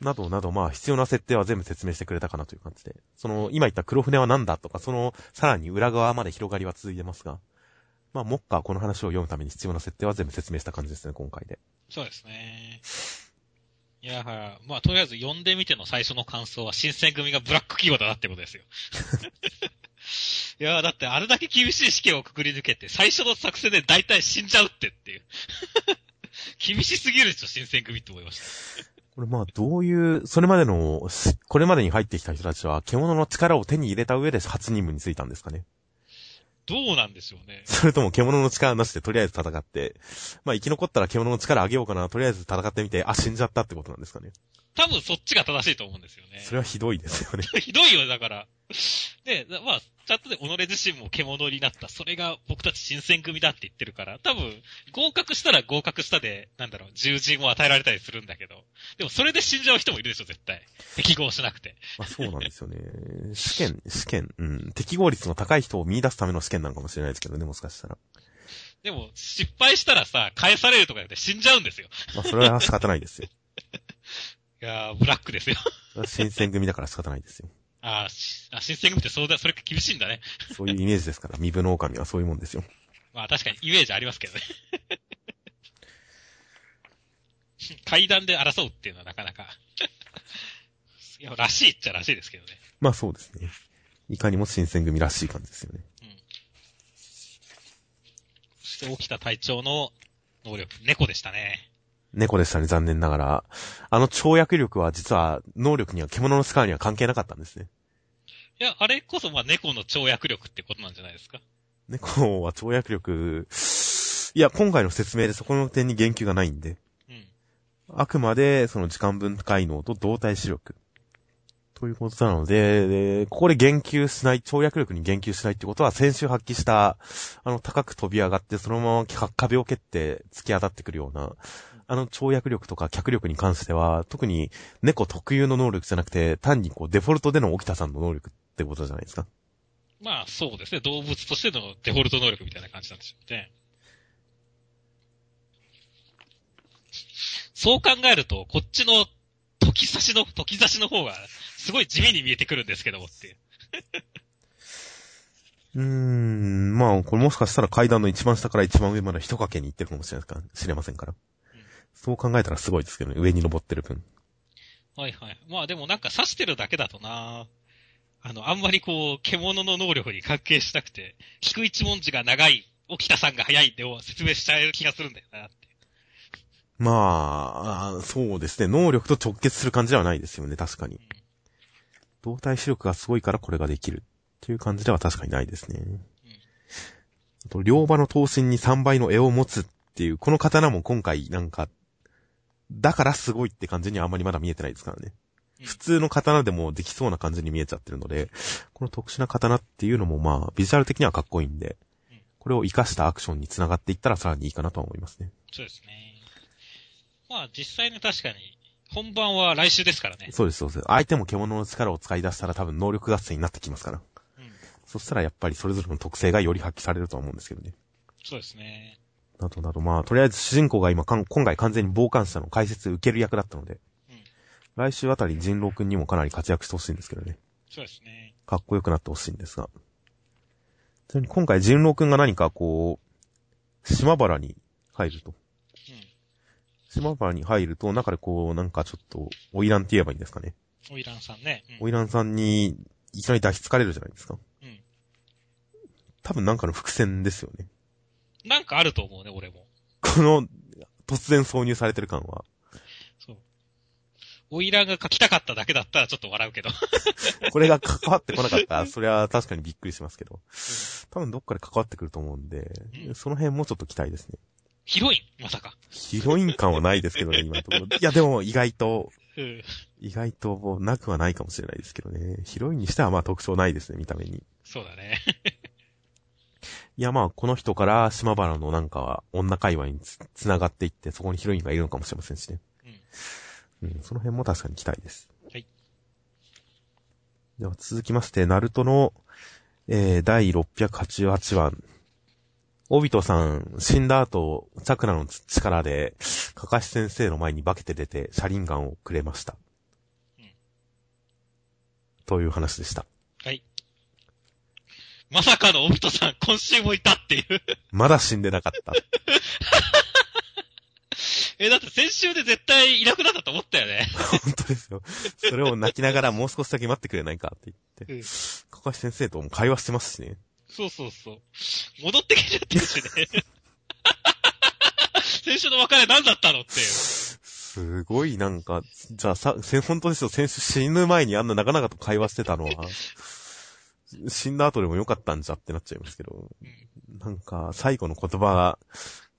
などなど、まあ必要な設定は全部説明してくれたかなという感じで。その、今言った黒船は何だとか、その、さらに裏側まで広がりは続いてますが、まあ、モッカーこの話を読むために必要な設定は全部説明した感じですね、今回で。そうですね。いやは、まあ、とりあえず読んでみての最初の感想は、新選組がブラック企業だなってことですよ。いやだってあれだけ厳しい試験をくぐり抜けて、最初の作戦で大体死んじゃうってっていう。厳しすぎるでしょ、新選組って思いました。これまあ、どういう、それまでの、しこれまでに入ってきた人たちは、獣の力を手に入れた上で初任務に就いたんですかね。どうなんでしょうね。それとも獣の力なしでとりあえず戦って、まあ生き残ったら獣の力上げようかな、とりあえず戦ってみて、あ、死んじゃったってことなんですかね。多分そっちが正しいと思うんですよね。それはひどいですよね。ひどいよ、だから。で、まあ、ちゃんとね、己自身も獣になった。それが僕たち新選組だって言ってるから、多分、合格したら合格したで、なんだろう、従人を与えられたりするんだけど、でもそれで死んじゃう人もいるでしょ、絶対。適合しなくて。まあそうなんですよね。試験、試験、うん。適合率の高い人を見出すための試験なのかもしれないですけどね、もしかしたら。でも、失敗したらさ、返されるとかで死んじゃうんですよ。まあそれは仕方ないですよ。いやー、ブラックですよ。新選組だから仕方ないですよ。ああ、新選組ってそうだ、それ厳しいんだね。そういうイメージですから、身分の狼はそういうもんですよ。まあ確かにイメージありますけどね。階段で争うっていうのはなかなか いや、らしいっちゃらしいですけどね。まあそうですね。いかにも新選組らしい感じですよね。そして起きた隊長の能力、猫でしたね。猫でしたね、残念ながら。あの跳躍力は実は能力には獣の力には関係なかったんですね。いや、あれこそまあ猫の跳躍力ってことなんじゃないですか？猫は跳躍力、いや、今回の説明でそこの点に言及がないんで。うん。あくまで、その時間分解能と動体視力。ということなので、でここで言及しない、跳躍力に言及しないってことは、先週発揮した、あの、高く飛び上がって、そのまま壁を蹴って突き当たってくるような、あの跳躍力とか脚力に関しては、特に猫特有の能力じゃなくて、単にこう、デフォルトでの沖田さんの能力ってことじゃないですか？まあそうですね。動物としてのデフォルト能力みたいな感じなんでしょうね。そう考えると、こっちの時差しの、時差しの方が、すごい地味に見えてくるんですけどもっていう。うーん、まあ、これもしかしたら階段の一番下から一番上まで一掛けに行ってるかもしれませんから。そう考えたらすごいですけどね、上に登ってる分。はいはい。まあでもなんか刺してるだけだとなあの、あんまりこう、獣の能力に関係したくて、菊一文字が長い、沖田さんが早いって説明しちゃえる気がするんだよなって。まあそうですね。能力と直結する感じではないですよね、確かに。動体視力がすごいからこれができる。っていう感じでは確かにないですね。あと、両刃の刀身に3倍の絵を持つっていう、この刀も今回なんか、だからすごいって感じにはあんまりまだ見えてないですからね。うん普通の刀でもできそうな感じに見えちゃってるので、この特殊な刀っていうのもまあ、ビジュアル的にはかっこいいんでうん、これを活かしたアクションにつながっていったらさらにいいかなとは思いますね。そうですね。まあ実際に確かに、本番は来週ですからね。そうです、そうです。相手も獣の力を使い出したら多分能力合戦になってきますから。うん。そしたらやっぱりそれぞれの特性がより発揮されるとは思うんですけどね。そうですね。などなど、まあ、とりあえず主人公が今今回完全に傍観者の解説受ける役だったので、うん来週あたり人狼くんにもかなり活躍してほしいんですけどね。そうですね。かっこよくなってほしいんですが。ちなみに今回人狼くんが何かこう、島原に入ると。うん。島原に入ると、中でこう、なんかちょっと、花魁って言えばいいんですかね。オイランさんね。うん。花魁さんに、いきなり抱きつかれるじゃないですか。うん。多分なんかの伏線ですよね。なんかあると思うね、俺も。この、突然挿入されてる感は。そう。オイランが書きたかっただけだったらちょっと笑うけど。これが関わってこなかったら、それは確かにびっくりしますけど。多分どっかで関わってくると思うんで、うんその辺もちょっと期待ですね。ヒロイン？まさか。ヒロイン感はないですけどね、今のところ。いや、でも意外と、うん。意外となくはないかもしれないですけどね。ヒロインにしてはまあ特徴ないですね、見た目に。そうだね。いやまあ、この人から島原のなんか女界隈につ繋がっていって、そこにヒロインがいるのかもしれませんしね。うん。うん、その辺も確かに期待です。はい。では続きまして、ナルトの、えー、第688話。オビトさん、死んだ後、チャクラの力で、カカシ先生の前に化けて出て、シャリンガンをくれました。うんという話でした。はい。まさかのオビトさん、今週もいたっていう。まだ死んでなかった。え、だって先週で絶対いなくなったと思ったよね。本当ですよ。それを泣きながらもう少しだけ待ってくれないかって言って。うんカカシ先生とも会話してますしね。そうそうそう。戻ってきちゃってるしね。先週の別れ何だったのっていう。すごいなんか、じゃあさ、せ本当ですよ、先週死ぬ前にあんな長々と会話してたのは、死んだ後でもよかったんじゃってなっちゃいますけど、うん。なんか、最後の言葉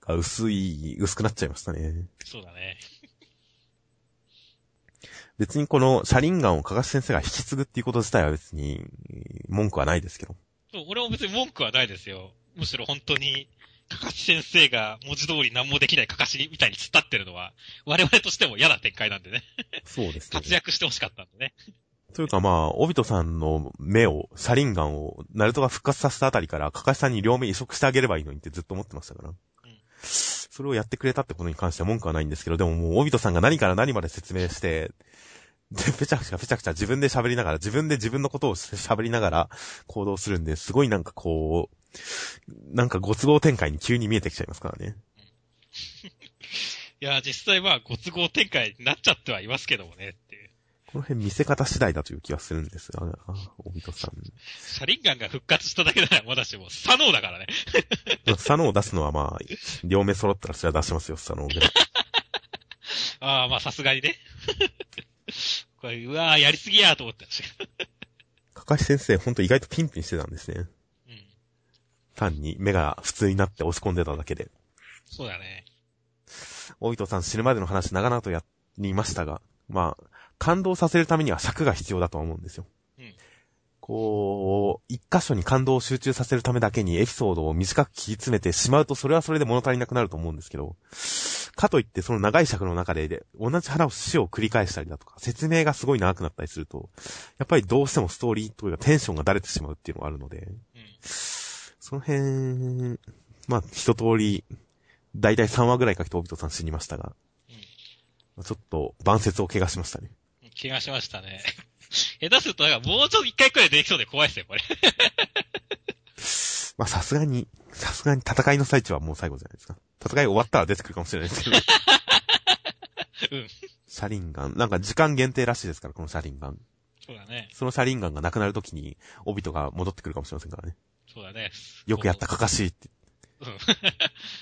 が薄い、薄くなっちゃいましたね。そうだね。別にこの、シャリンガンをかかし先生が引き継ぐっていうこと自体は別に、文句はないですけど。そう俺も別に文句はないですよ。むしろ本当に、かかし先生が文字通り何もできないかかしみたいに突っ立ってるのは、我々としても嫌な展開なんでね。そうですね。活躍してほしかったんでね。というかまあ、オビトさんの目を、シャリンガンを、ナルトが復活させたあたりから、カカシさんに両目移植してあげればいいのにってずっと思ってましたから。うんそれをやってくれたってことに関しては文句はないんですけど、でももう、オビトさんが何から何まで説明して、で、ぺちゃくちゃぺちゃくちゃ自分で喋りながら、自分で自分のことを喋りながら行動するんで、すごいなんかこう、なんかご都合展開に急に見えてきちゃいますからね。いや、実際まあ、ご都合展開になっちゃってはいますけどもね、この辺見せ方次第だという気がするんですが、あ、おびとさん。シャリンガンが復活しただけならまだしも、サノーだからね。スサノーを出すのはまあ、両目揃ったらそれは出しますよ、スサノーで。ああ、まあさすがにね。これ、うわーやりすぎやーと思ってましたけど。かかし先生、ほんと意外とピンピンしてたんですね。うん。単に目が普通になって押し込んでただけで。そうだね。おいとさん死ぬまでの話長々とやりましたが、まあ、感動させるためには尺が必要だと思うんですよ。うんこう、一箇所に感動を集中させるためだけにエピソードを短く切り詰めてしまうと、それはそれで物足りなくなると思うんですけど、かといってその長い尺の中で、で同じ話を繰り返したりだとか、説明がすごい長くなったりすると、やっぱりどうしてもストーリーというかテンションがだれてしまうっていうのがあるので、うん。その辺、まあ、一通り、だいたい3話ぐらいかけてオビトさん死にましたが、うんまあちょっと、万節を怪我しましたね。怪我しましたね。下手すると、なんかもうちょっと一回くらい出てきそうで怖いですよ、これ。まあ、さすがに、さすがに戦いの最中はもう最後じゃないですか。戦い終わったら出てくるかもしれないですけど。うん。シャリンガン。なんか時間限定らしいですから、このシャリンガン。そうだね。そのシャリンガンがなくなるときに、オビトが戻ってくるかもしれませんからね。そうだね。よくやった、かかしいって。うん。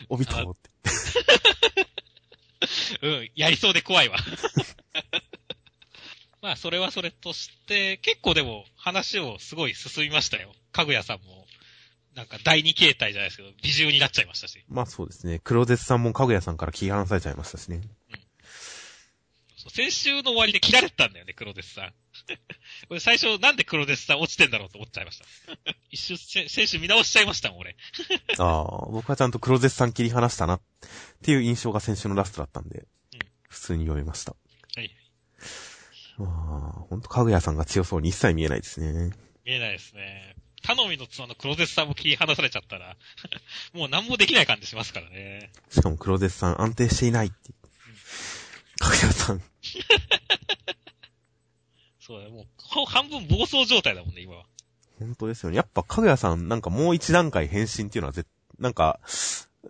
オビトって。うん、やりそうで怖いわ。まあ、それはそれとして、結構でも話をすごい進みましたよ。かぐやさんも、なんか第二形態じゃないですけど、美獣になっちゃいましたし。まあそうですね。黒絶さんもかぐやさんから切り離されちゃいましたしね。そう先週の終わりで切られてたんだよね、黒デスさん。これ最初なんで黒デスさん落ちてんだろうと思っちゃいました。一瞬、せ先週見直しちゃいましたもん、俺。ああ、僕はちゃんと黒絶さん切り離したなっていう印象が先週のラストだったんで、うん普通に読めました。はい。まあ、ほんとかぐやさんが強そうに一切見えないですね。見えないですね。頼みの妻の黒デスさんも切り離されちゃったら、もう何もできない感じしますからね。しかも黒絶さん安定していないって。かぐやさん。そうだよ、もう、ほ半分暴走状態だもんね、今は。本当ですよね。やっぱかぐやさんなんかもう一段階変身っていうのはぜなんか、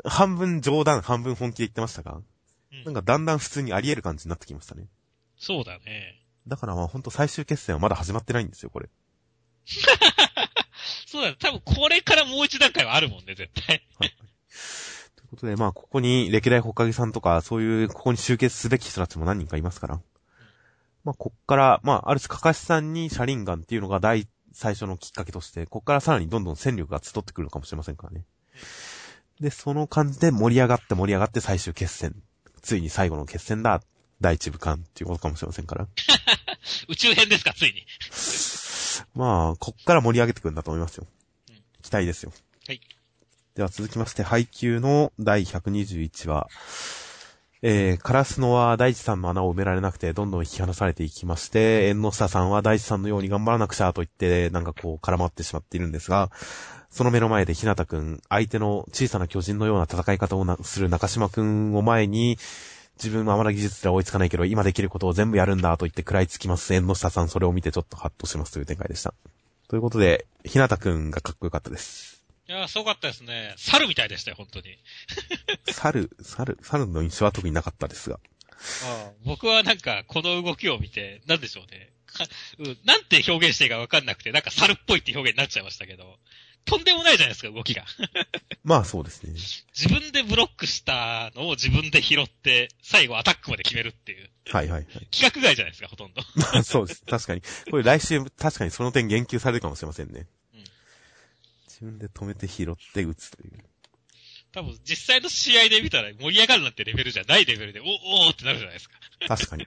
半分冗談、半分本気で言ってましたが、うんなんかだんだん普通にあり得る感じになってきましたね。そうだね。だからまあほんと最終決戦はまだ始まってないんですよ、これ。そうだね。多分これからもう一段階はあるもんね、絶対。ということで、まあ、ここに歴代ほかげさんとか、そういう、ここに集結すべき人たちも何人かいますから。まあ、こっから、まあ、ある種、かかしさんにシャリンガンっていうのが第最初のきっかけとして、こっからさらにどんどん戦力が集ってくるのかもしれませんからね。で、その感じで盛り上がって盛り上がって最終決戦。ついに最後の決戦だ。第一部間っていうことかもしれませんから。宇宙編ですか、ついに。まあ、こっから盛り上げてくるんだと思いますようん。期待ですよ。はい。では続きまして、配給の第121話。えー、カラスノは大地さんの穴を埋められなくて、どんどん引き離されていきまして、縁の下さんは大地さんのように頑張らなくちゃと言って、なんかこう、絡まってしまっているんですが、その目の前でひなたくん、相手の小さな巨人のような戦い方をなする中島くんを前に、自分はまだ技術では追いつかないけど、今できることを全部やるんだと言って食らいつきます。縁の下さん、それを見てちょっとハッとしますという展開でした。ということで、ひなたくんがかっこよかったです。いやー、すごかったですね。猿みたいでしたよ、本当に。猿、猿、猿の印象は特になかったですが。僕はなんか、この動きを見て、なんでしょうね。かうん、なんて表現していいかわかんなくて、なんか猿っぽいって表現になっちゃいましたけど、とんでもないじゃないですか、動きが。まあそうですね。自分でブロックしたのを自分で拾って、最後アタックまで決めるっていう。はいはいはい。企画外じゃないですか、ほとんど。まあそうです。確かに。これ来週、確かにその点言及されるかもしれませんね。うん自分で止めて拾って打つという。多分、実際の試合で見たら盛り上がるなんてレベルじゃないレベルで、お、おーってなるじゃないですか。確かに。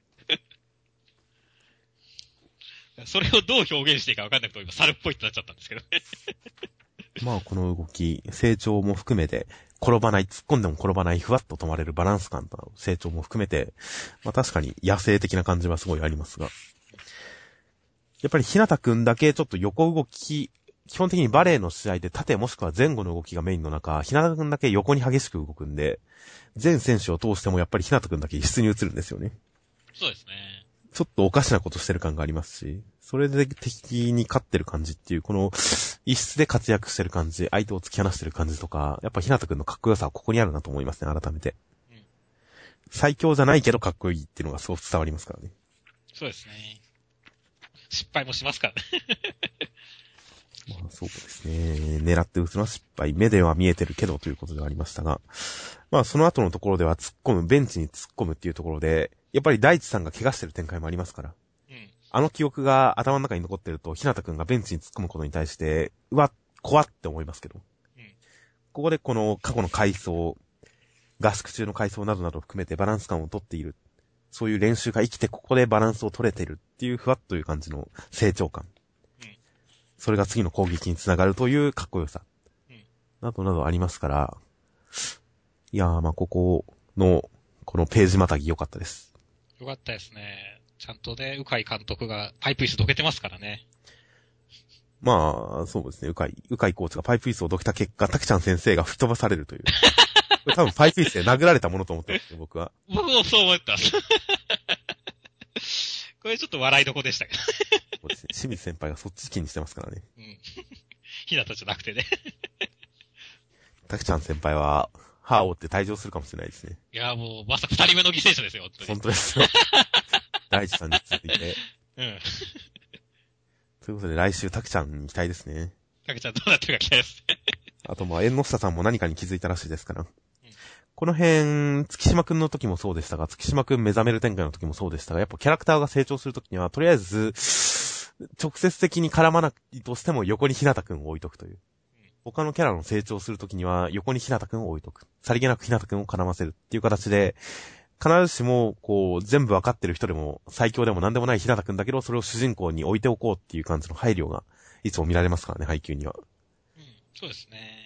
それをどう表現していいかわかんなくて、今、猿っぽいってなっちゃったんですけど。まあこの動き、成長も含めて、転ばない、突っ込んでも転ばない、ふわっと止まれるバランス感と成長も含めて、まあ確かに野生的な感じはすごいありますが。やっぱりひなたくんだけちょっと横動き、基本的にバレーの試合で縦もしくは前後の動きがメインの中、ひなたくんだけ横に激しく動くんで、全選手を通してもやっぱりひなたくんだけ異質に映るんですよね。そうですね。ちょっとおかしなことしてる感がありますし、それで敵に勝ってる感じっていう、この一室で活躍してる感じ、相手を突き放してる感じとか、やっぱひなたくんのかっこよさはここにあるなと思いますね、改めて。うん最強じゃないけどかっこいいっていうのがそう伝わりますからね。そうですね。失敗もしますからね。まあそうですね。狙って打つのは失敗。目では見えてるけどということではありましたが。まあその後のところでは突っ込む、ベンチに突っ込むっていうところで、やっぱり大地さんが怪我してる展開もありますから。あの記憶が頭の中に残ってると、ひなたくんがベンチに突っ込むことに対して、うわ、怖って思いますけど。うんここでこの過去の回想、合宿中の回想などなど含めてバランス感をとっている。そういう練習が生きてここでバランスを取れてるっていうふわっという感じの成長感。うんそれが次の攻撃につながるというかっこよさ。うんなどなどありますから、いやーまあここの、このページまたぎ良かったです。よかったですね。ちゃんとね、うかい監督がパイプ椅子どけてますからね。まあ、そうですね。うかい、うかいコーチがパイプ椅子をどけた結果、たくちゃん先生が吹き飛ばされるという。これ多分パイプ椅子で殴られたものと思ってるんですよ、僕は。僕もそう思った。これちょっと笑いどこでしたけど。そうですね。清水先輩がそっち気にしてますからね。うん。ひなたじゃなくてね。たくちゃん先輩は、歯を折って退場するかもしれないですね。いや、もう、まさか二人目の犠牲者ですよ、本当に。本当ですよ。大地さんに続いて。うん。ということで来週たくちゃんに期待ですね。かけちゃんどうなってるか期待ですね。あとまあ、縁の下さんも何かに気づいたらしいですから。この辺、月島くんの時もそうでしたが、月島くん目覚める展開の時もそうでしたが、やっぱキャラクターが成長する時には、とりあえず、直接的に絡まないとしても横にひなたくんを置いとくという。他のキャラの成長する時には、横にひなたくんを置いとく。さりげなくひなたくんを絡ませるっていう形で、必ずしも、こう、全部わかってる人でも、最強でも何でもないひなたくんだけど、それを主人公に置いておこうっていう感じの配慮が、いつも見られますからね、配給には。うん。そうですね。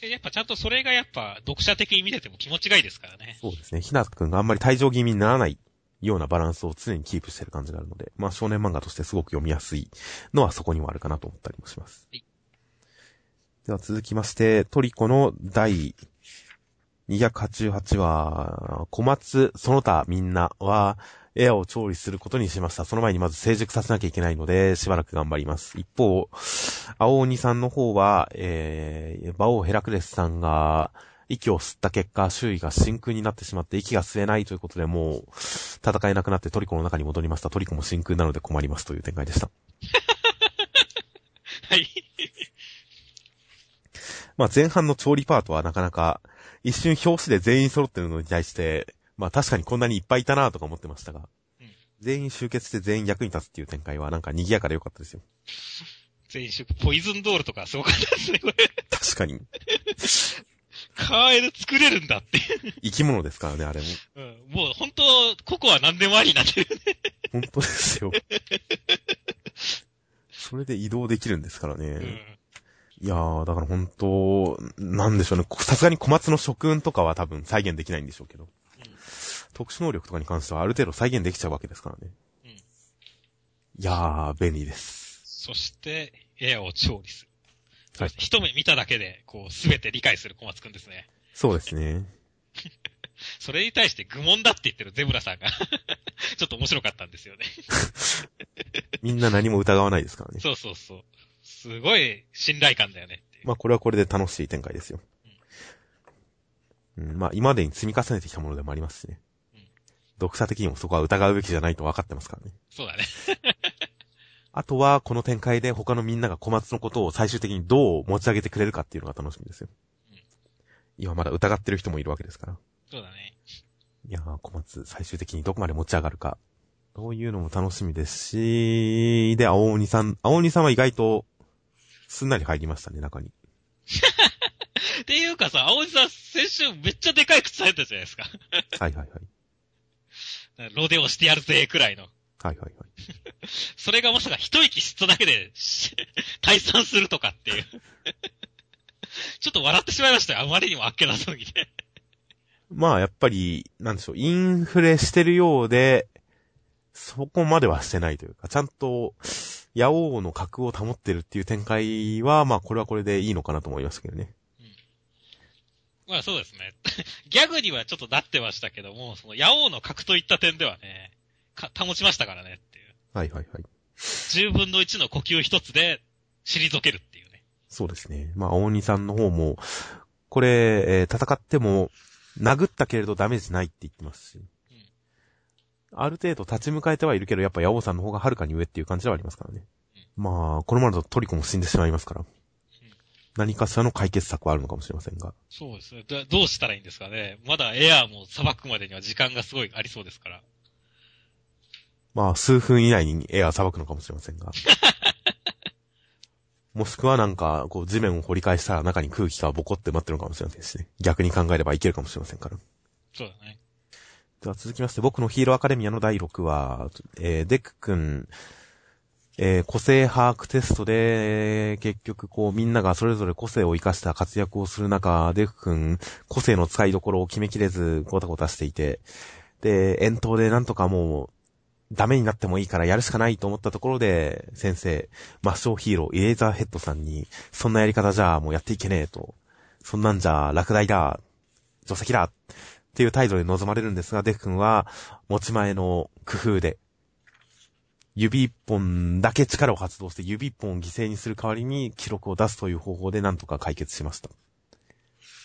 でやっぱちゃんとそれがやっぱ読者的に見てても気持ちがいいですからね。そうですね。ひなたくんがあんまり退場気味にならないようなバランスを常にキープしてる感じがあるので、まあ少年漫画としてすごく読みやすいのはそこにもあるかなと思ったりもします。はいでは続きまして、トリコの第288話、小松、その他みんなは、エアを調理することにしました。その前にまず成熟させなきゃいけないので、しばらく頑張ります。一方、青鬼さんの方は、えー、馬王ヘラクレスさんが、息を吸った結果、周囲が真空になってしまって息が吸えないということで、もう、戦えなくなってトリコの中に戻りました。トリコも真空なので困りますという展開でした。はい。まあ前半の調理パートはなかなか、一瞬表紙で全員揃ってるのに対して、まあ確かにこんなにいっぱいいたなとか思ってましたが、うん全員集結して全員役に立つっていう展開はなんか賑やかでよかったですよ。全員出ポイズンドールとかすごかったですね、これ。確かに。カエル作れるんだって。生き物ですからね、あれも。うん。もう本当、ココは何でもありになってるね。本当ですよ。それで移動できるんですからね。うん。いやー、だから本当、なんでしょうね。さすがに小松の諸君とかは多分再現できないんでしょうけど。特殊能力とかに関してはある程度再現できちゃうわけですからね。うんいやー、便利です。そして、エアを調理する。はい一目見ただけで、こう、すべて理解する小松くんですね。そうですね。それに対して愚問だって言ってるゼブラさんが、ちょっと面白かったんですよね。みんな何も疑わないですからね。そうそうそう。すごい信頼感だよね。まあこれはこれで楽しい展開ですよ。うん、まあ今までに積み重ねてきたものでもありますしねうん。読者的にもそこは疑うべきじゃないと分かってますからね。そうだね。あとは、この展開で他のみんなが小松のことを最終的にどう持ち上げてくれるかっていうのが楽しみですようん。今まだ疑ってる人もいるわけですから。そうだね。いやー、小松、最終的にどこまで持ち上がるか。そういうのも楽しみですし、で、青鬼さん、青鬼さんは意外と、すんなり入りましたね、中に。っていうかさ、青井さん、先週めっちゃでかい靴履いてたじゃないですか。はいはいはい。ロデオしてやるぜ、くらいの。はいはいはい。それがまさか一息吸っただけで、し退散するとかっていう。ちょっと笑ってしまいましたよ。あまりにもあっけなすぎて。まあ、やっぱり、なんでしょう、インフレしてるようで、そこまではしてないというか、ちゃんと、ヤオウの格を保ってるっていう展開は、まあ、これはこれでいいのかなと思いましたけどね。まあそうですね。ギャグにはちょっとなってましたけども、その、ヤオウの格といった点ではね、か、保ちましたからねっていう。はいはいはい。10分の1の呼吸一つで、退けるっていうね。そうですね。まあ、大鬼さんの方も、これ、えー戦っても、殴ったけれどダメージないって言ってますし。ある程度立ち向かえてはいるけど、やっぱヤオさんの方がはるかに上っていう感じではありますからね。まあ、このままだとトリコも死んでしまいますから。何かしらの解決策はあるのかもしれませんが。そうですね。どどうしたらいいんですかね。まだエアーも裁くまでには時間がすごいありそうですから。まあ、数分以内にエアー裁くのかもしれませんが。もしくはなんか、こう、地面を掘り返したら中に空気がボコって待ってるのかもしれませんしね。逆に考えればいけるかもしれませんから。そうだね。では続きまして、僕のヒーローアカデミアの第6話、えー、デク君、えー、個性把握テストで、結局こうみんながそれぞれ個性を活かした活躍をする中、デク君、個性の使いどころを決めきれず、ごたごたしていて、で、遠投でなんとかもう、ダメになってもいいからやるしかないと思ったところで、先生、抹消ヒーロー、イレーザーヘッドさんに、そんなやり方じゃもうやっていけねえと。そんなんじゃ落第だ。除籍だ。っていう態度で臨まれるんですが、デク君は、持ち前の工夫で、指一本だけ力を発動して指一本を犠牲にする代わりに記録を出すという方法でなんとか解決しました。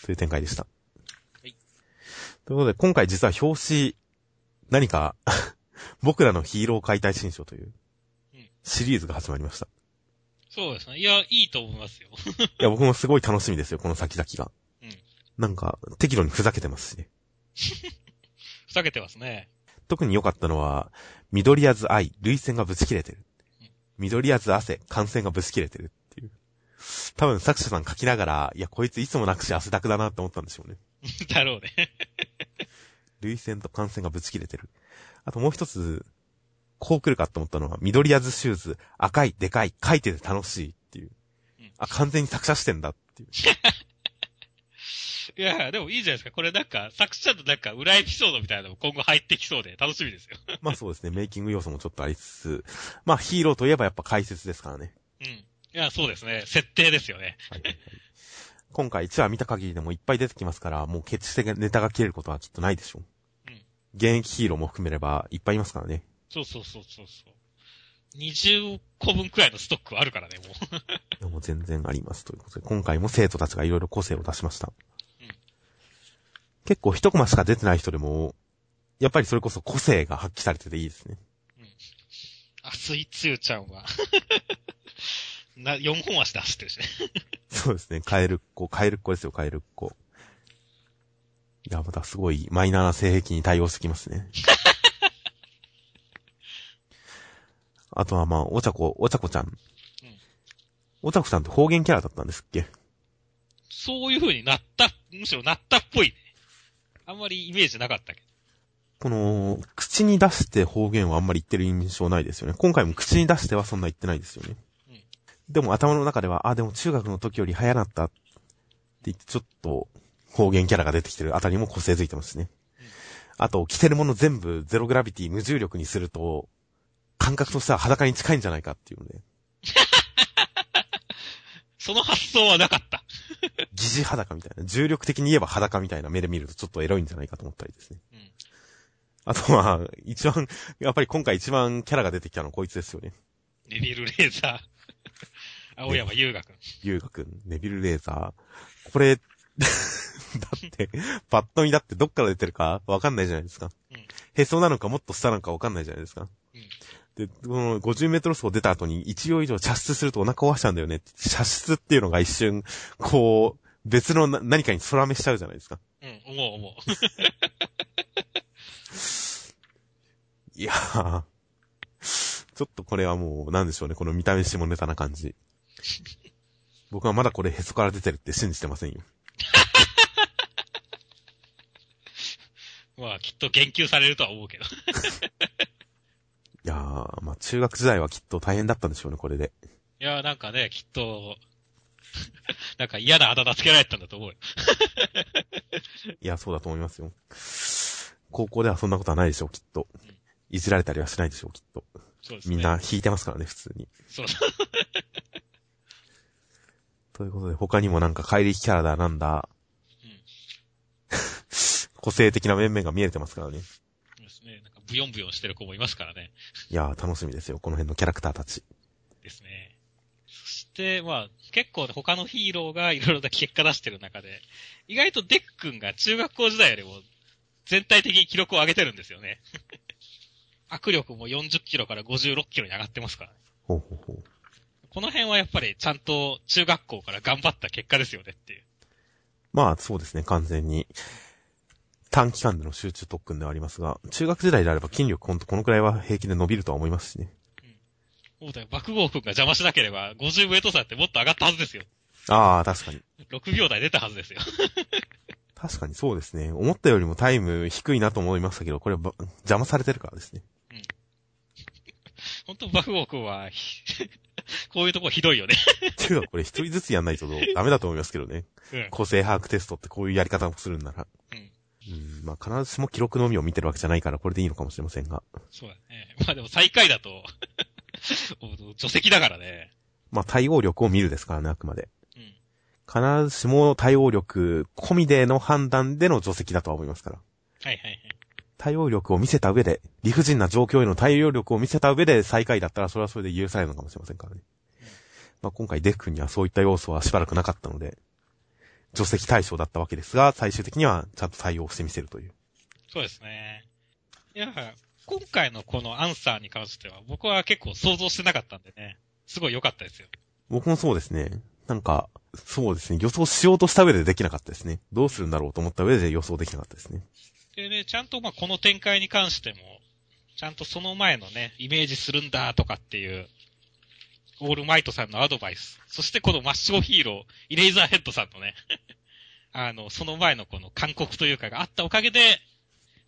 という展開でした。はい。ということで、今回実は表紙、何か 僕らのヒーロー解体新書といううん、シリーズが始まりました。そうですね。いや、いいと思いますよ。いや、僕もすごい楽しみですよ、この先々が。うん。なんか、適度にふざけてますしね。ふざけてますね。特に良かったのは、緑あず愛、涙腺がぶち切れてるうん。緑あず汗、感染がぶち切れてるっていう。多分作者さん書きながら、いや、こいついつもなくし汗だくだなって思ったんでしょうね。だろうね。涙腺と感染がぶち切れてる。あともう一つ、こう来るかと思ったのは、緑あずシューズ、赤い、でかい、書いてて楽しいっていううん。あ、完全に作者視点だっていう。いや、でもいいじゃないですか。これなんか、作者のなんか、裏エピソードみたいなのも今後入ってきそうで楽しみですよ。まあそうですね、メイキング要素もちょっとありつつ、まあヒーローといえばやっぱ解説ですからね。うん。いや、そうですね。設定ですよね。はいはいはい今回1話見た限りでもいっぱい出てきますから、もう決してネタが切れることはきっとないでしょう。うん現役ヒーローも含めればいっぱいいますからね。そうそうそうそうそう。20個分くらいのストックはあるからね、もう。もう全然ありますということで、今回も生徒たちがいろいろ個性を出しました。うん結構一コマしか出てない人でも、やっぱりそれこそ個性が発揮されてていいですね。熱いつゆちゃんは。な、4本足で走ってるしね。そうですね。カエルっ子、カエルっ子ですよ、カエルっ子。いや、またすごいマイナーな性癖に対応してきますね。あとはまあ、お茶子、お茶子ちゃん。お茶子ちゃんって方言キャラだったんですっけ？そういう風になった、むしろなったっぽいね。あんまりイメージなかったけど。この、口に出して方言はあんまり言ってる印象ないですよね。今回も口に出してはそんな言ってないですよね。うんでも頭の中では、あ、でも中学の時より早なったって言って、ちょっと方言キャラが出てきてるあたりも個性づいてますね。うんあと、着てるもの全部ゼログラビティ無重力にすると、感覚としては裸に近いんじゃないかっていうので、その発想はなかった。疑似裸みたいな、重力的に言えば裸みたいな目で見るとちょっとエロいんじゃないかと思ったりですね。うん。あとは、一番、やっぱり今回一番キャラが出てきたのはこいつですよね。ネビルレーザー。青山優雅くん。ゆうがくん、ネビルレーザー。これ、だって、パッと見だってどっから出てるかわかんないじゃないですか。うんへそなのかもっと下なのかわかんないじゃないですか。うんで、この50メートル走出た後に1秒以上茶室するとお腹壊しちゃうんだよねって。茶室っていうのが一瞬、こう、別のな何かに空目しちゃうじゃないですか。うん、思う思う。いやー。ちょっとこれはもう、なんでしょうね。この見た目下ネタな感じ。僕はまだこれへそから出てるって信じてませんよ。まあ、きっと言及されるとは思うけど。いやー、まあ中学時代はきっと大変だったんでしょうね、これで。いや、なんかね、きっと、なんか嫌なあだ名つけられてたんだと思うよ。いや、そうだと思いますよ。高校ではそんなことはないでしょう、きっと。いじられたりはしないでしょう、きっと。そうですね。みんな引いてますからね、普通に。そうそう。ということで、他にもなんか怪力キャラだなんだ、うん。個性的な面々が見えてますからね。ブヨンブヨンしてる子もいますからね。いやー、楽しみですよ、この辺のキャラクターたち。ですね。そしで、まあ、結構ね、他のヒーローがいろいろな結果出してる中で、意外とデク君が中学校時代よりも全体的に記録を上げてるんですよね。握力も40キロから56キロに上がってますからね。ほうほうほう。この辺はやっぱりちゃんと中学校から頑張った結果ですよねっていう。まあそうですね、完全に。短期間での集中特訓ではありますが、中学時代であれば筋力ほんとこのくらいは平気で伸びるとは思いますしね。そうだよ、爆豪君が邪魔しなければ50ウェイト差ってもっと上がったはずですよ。ああ、確かに。6秒台出たはずですよ。確かにそうですね。思ったよりもタイム低いなと思いましたけど、これば邪魔されてるからですね。本当爆豪君は、ひ こういうとこひどいよね。ていうかこれ一人ずつやんないとダメだと思いますけどね。うん。個性把握テストってこういうやり方をするんなら。うん。うん、まあ必ずしも記録のみを見てるわけじゃないからこれでいいのかもしれませんが。そうだね。まあでも最下位だと、除籍だからね。まあ対応力を見るですからね、あくまで。うん。必ずしも対応力込みでの判断での除籍だとは思いますから。はいはいはい。対応力を見せた上で、理不尽な状況への対応力を見せた上で最下位だったらそれはそれで許されるのかもしれませんからね。まあ今回デフ君にはそういった要素はしばらくなかったので、除籍対象だったわけですが、最終的にはちゃんと対応してみせるという。そうですね。いや、今回のこのアンサーに関しては、僕は結構想像してなかったんでね。すごい良かったですよ。僕もそうですね。なんか、そうですね。予想しようとした上でできなかったですね。どうするんだろうと思った上で予想できなかったですね。でね、ちゃんとまあこの展開に関しても、ちゃんとその前のね、イメージするんだとかっていう、オールマイトさんのアドバイス、そしてこのマッシュゴヒーロー、イレイザーヘッドさんのね、あの、その前のこの勧告というかがあったおかげで、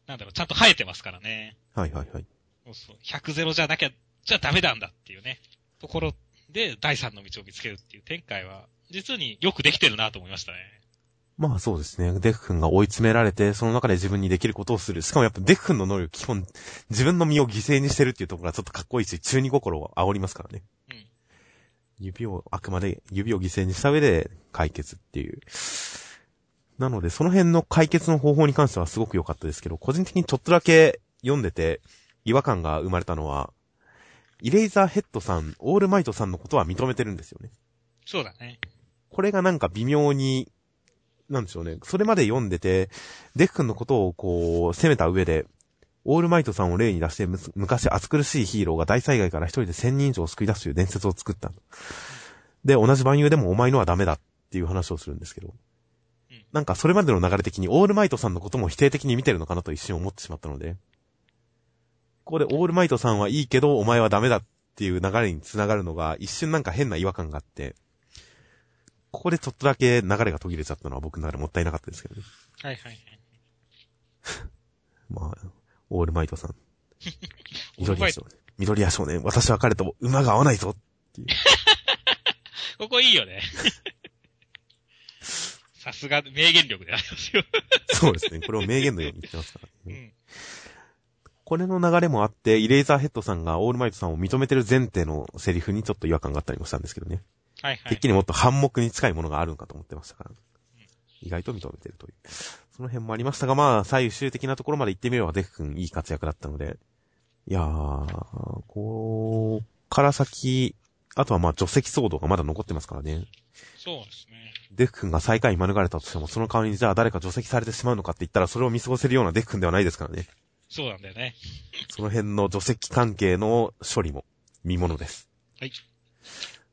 なんだろう、ちゃんと生えてますからね。はいはいはい。そうそう。100ゼロじゃなきゃ、じゃダメなんだっていうね、ところで第三の道を見つけるっていう展開は、実によくできてるなと思いましたね。まあそうですね。デフ君が追い詰められて、その中で自分にできることをする。しかもやっぱデフ君の能力、基本、自分の身を犠牲にしてるっていうところがちょっとかっこいいし、中二心を煽りますからね。うん。指を、あくまで指を犠牲にした上で解決っていう。なので、その辺の解決の方法に関してはすごく良かったですけど、個人的にちょっとだけ読んでて違和感が生まれたのは、イレイザーヘッドさん、オールマイトさんのことは認めてるんですよね。そうだね。これがなんか微妙に、なんでしょうね。それまで読んでて、デフ君のことをこう、責めた上で、オールマイトさんを例に出して、む昔暑苦しいヒーローが大災害から一人で千人以上救い出すという伝説を作った。で、同じ万有でもお前のはダメだっていう話をするんですけどうん。なんかそれまでの流れ的にオールマイトさんのことも否定的に見てるのかなと一瞬思ってしまったので、ここでオールマイトさんはいいけどお前はダメだっていう流れに繋がるのが一瞬なんか変な違和感があって、ここでちょっとだけ流れが途切れちゃったのは僕の中でもったいなかったですけどね。はいはいはい。まあ、オールマイトさん。緑谷少年。緑谷少年。私は彼と馬が合わないぞ。ここいいよね。さすが名言力でありますよ。そうですね。これを名言のように言ってますからね。うん。これの流れもあって、イレイザーヘッドさんがオールマイトさんを認めてる前提のセリフにちょっと違和感があったりもしたんですけどね。はいはい。てっきりもっと反目に近いものがあるのかと思ってましたから。意外と認めてるという。その辺もありましたが、まあ、最終的なところまで行ってみればデフ君いい活躍だったので。いやー、こうから先、あとはまあ除籍騒動がまだ残ってますからね。そうですね。デフ君が最下位免れたとしても、その代わりにじゃあ誰か除籍されてしまうのかって言ったら、それを見過ごせるようなデフ君ではないですからね。そうなんだよね。その辺の除籍関係の処理も見物です。はい。